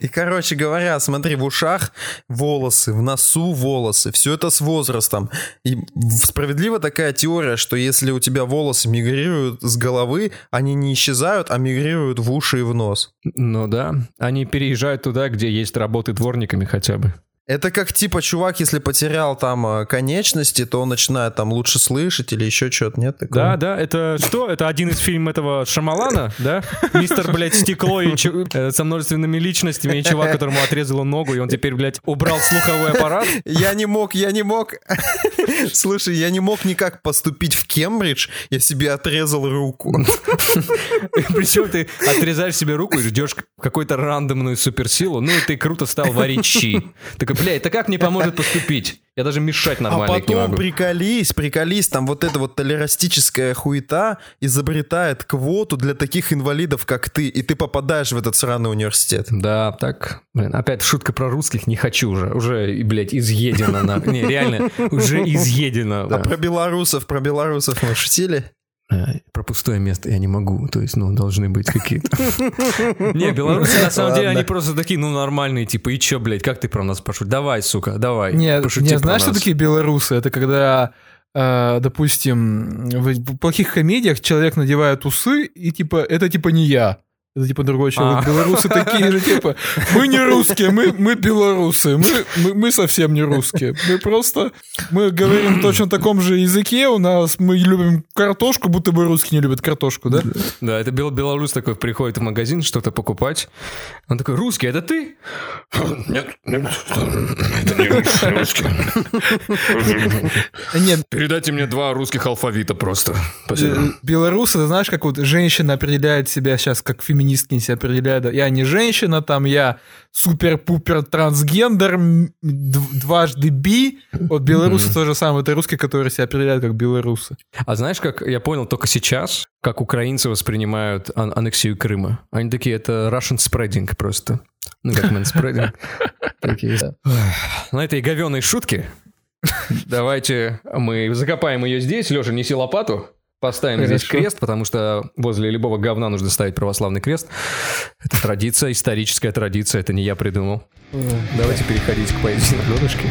Speaker 2: И, короче говоря, смотри, в ушах волосы, в носу волосы, все это с возрастом. И справедлива такая теория, что если у тебя волосы мигрируют с головы, они не исчезают, а мигрируют в уши и в нос.
Speaker 3: Ну да, они переезжают туда, где есть работы дворниками хотя бы.
Speaker 2: Это как типа чувак, если потерял там э, конечности, то он начинает там лучше слышать или еще что-то, нет такого?
Speaker 3: Да, да, это что? Это один из фильмов этого Шамалана, да? Мистер, блядь, стекло и чу- э, со множественными личностями, и чувак, которому отрезало ногу, и он теперь, блядь, убрал слуховой аппарат.
Speaker 2: Я не мог, я не мог. Слушай, я не мог никак поступить в Кембридж, я себе отрезал руку.
Speaker 3: Причем ты отрезаешь себе руку и ждешь какую-то рандомную суперсилу, ну и ты круто стал варить щи. Такой, бля, это как мне поможет поступить? Я даже мешать
Speaker 2: А
Speaker 3: нормально не
Speaker 2: потом
Speaker 3: могу.
Speaker 2: приколись, приколись, там вот эта вот толерастическая хуета изобретает квоту для таких инвалидов, как ты, и ты попадаешь в этот сраный университет.
Speaker 3: Да, так, блин, опять шутка про русских не хочу уже, уже, блядь, изъедено на... Не, реально, уже изъедено.
Speaker 2: А про белорусов, про белорусов мы шутили?
Speaker 3: Э, Про пустое место я не могу, то есть, ну, должны быть какие-то... Не, белорусы, на самом деле, они просто такие, ну, нормальные, типа, и чё, блядь, как ты про нас пошутил? Давай, сука, давай,
Speaker 4: Не,
Speaker 3: пошути
Speaker 4: не
Speaker 3: про
Speaker 4: знаешь, что такие белорусы? Это когда, э, допустим, в плохих комедиях человек надевает усы, и типа, это типа не я. Это типа другой человек.
Speaker 3: А.
Speaker 4: Белорусы такие же, типа, мы не русские, мы, мы белорусы, мы, мы, мы совсем не русские. Мы просто, мы говорим точно таком же языке, у нас мы любим картошку, будто бы русские не любят картошку, да?
Speaker 3: Да, это бел- белорус такой приходит в магазин что-то покупать. Он такой, русский, это ты? Нет, нет, это не русский.
Speaker 4: Нет,
Speaker 3: Передайте мне два русских алфавита просто.
Speaker 4: Э, Белорусы, знаешь, как вот женщина определяет себя сейчас, как феминистки себя определяют. Я не женщина, там я супер-пупер трансгендер, дважды би. Вот белорусы то же самое. Это русские, которые себя определяют как белорусы.
Speaker 3: А знаешь, как я понял только сейчас, как украинцы воспринимают ан- аннексию Крыма? Они такие, это Russian spreading просто. Ну, как. Эх, На этой говеной шутке давайте мы закопаем ее здесь. Леша, неси лопату. Поставим здесь
Speaker 4: Хорошо.
Speaker 3: крест, потому что возле любого говна нужно ставить православный крест. Это традиция, историческая традиция, это не я придумал. Давайте переходить к поэзии на донышке.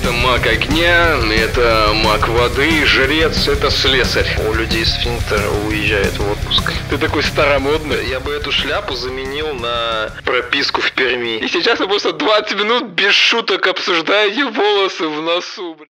Speaker 1: Это маг огня, это маг воды, жрец, это слесарь.
Speaker 7: У людей сфинктер уезжает в отпуск.
Speaker 1: Ты такой старомодный.
Speaker 7: Я бы эту шляпу заменил на прописку в Перми.
Speaker 1: И сейчас мы просто 20 минут без шуток обсуждаете волосы в носу.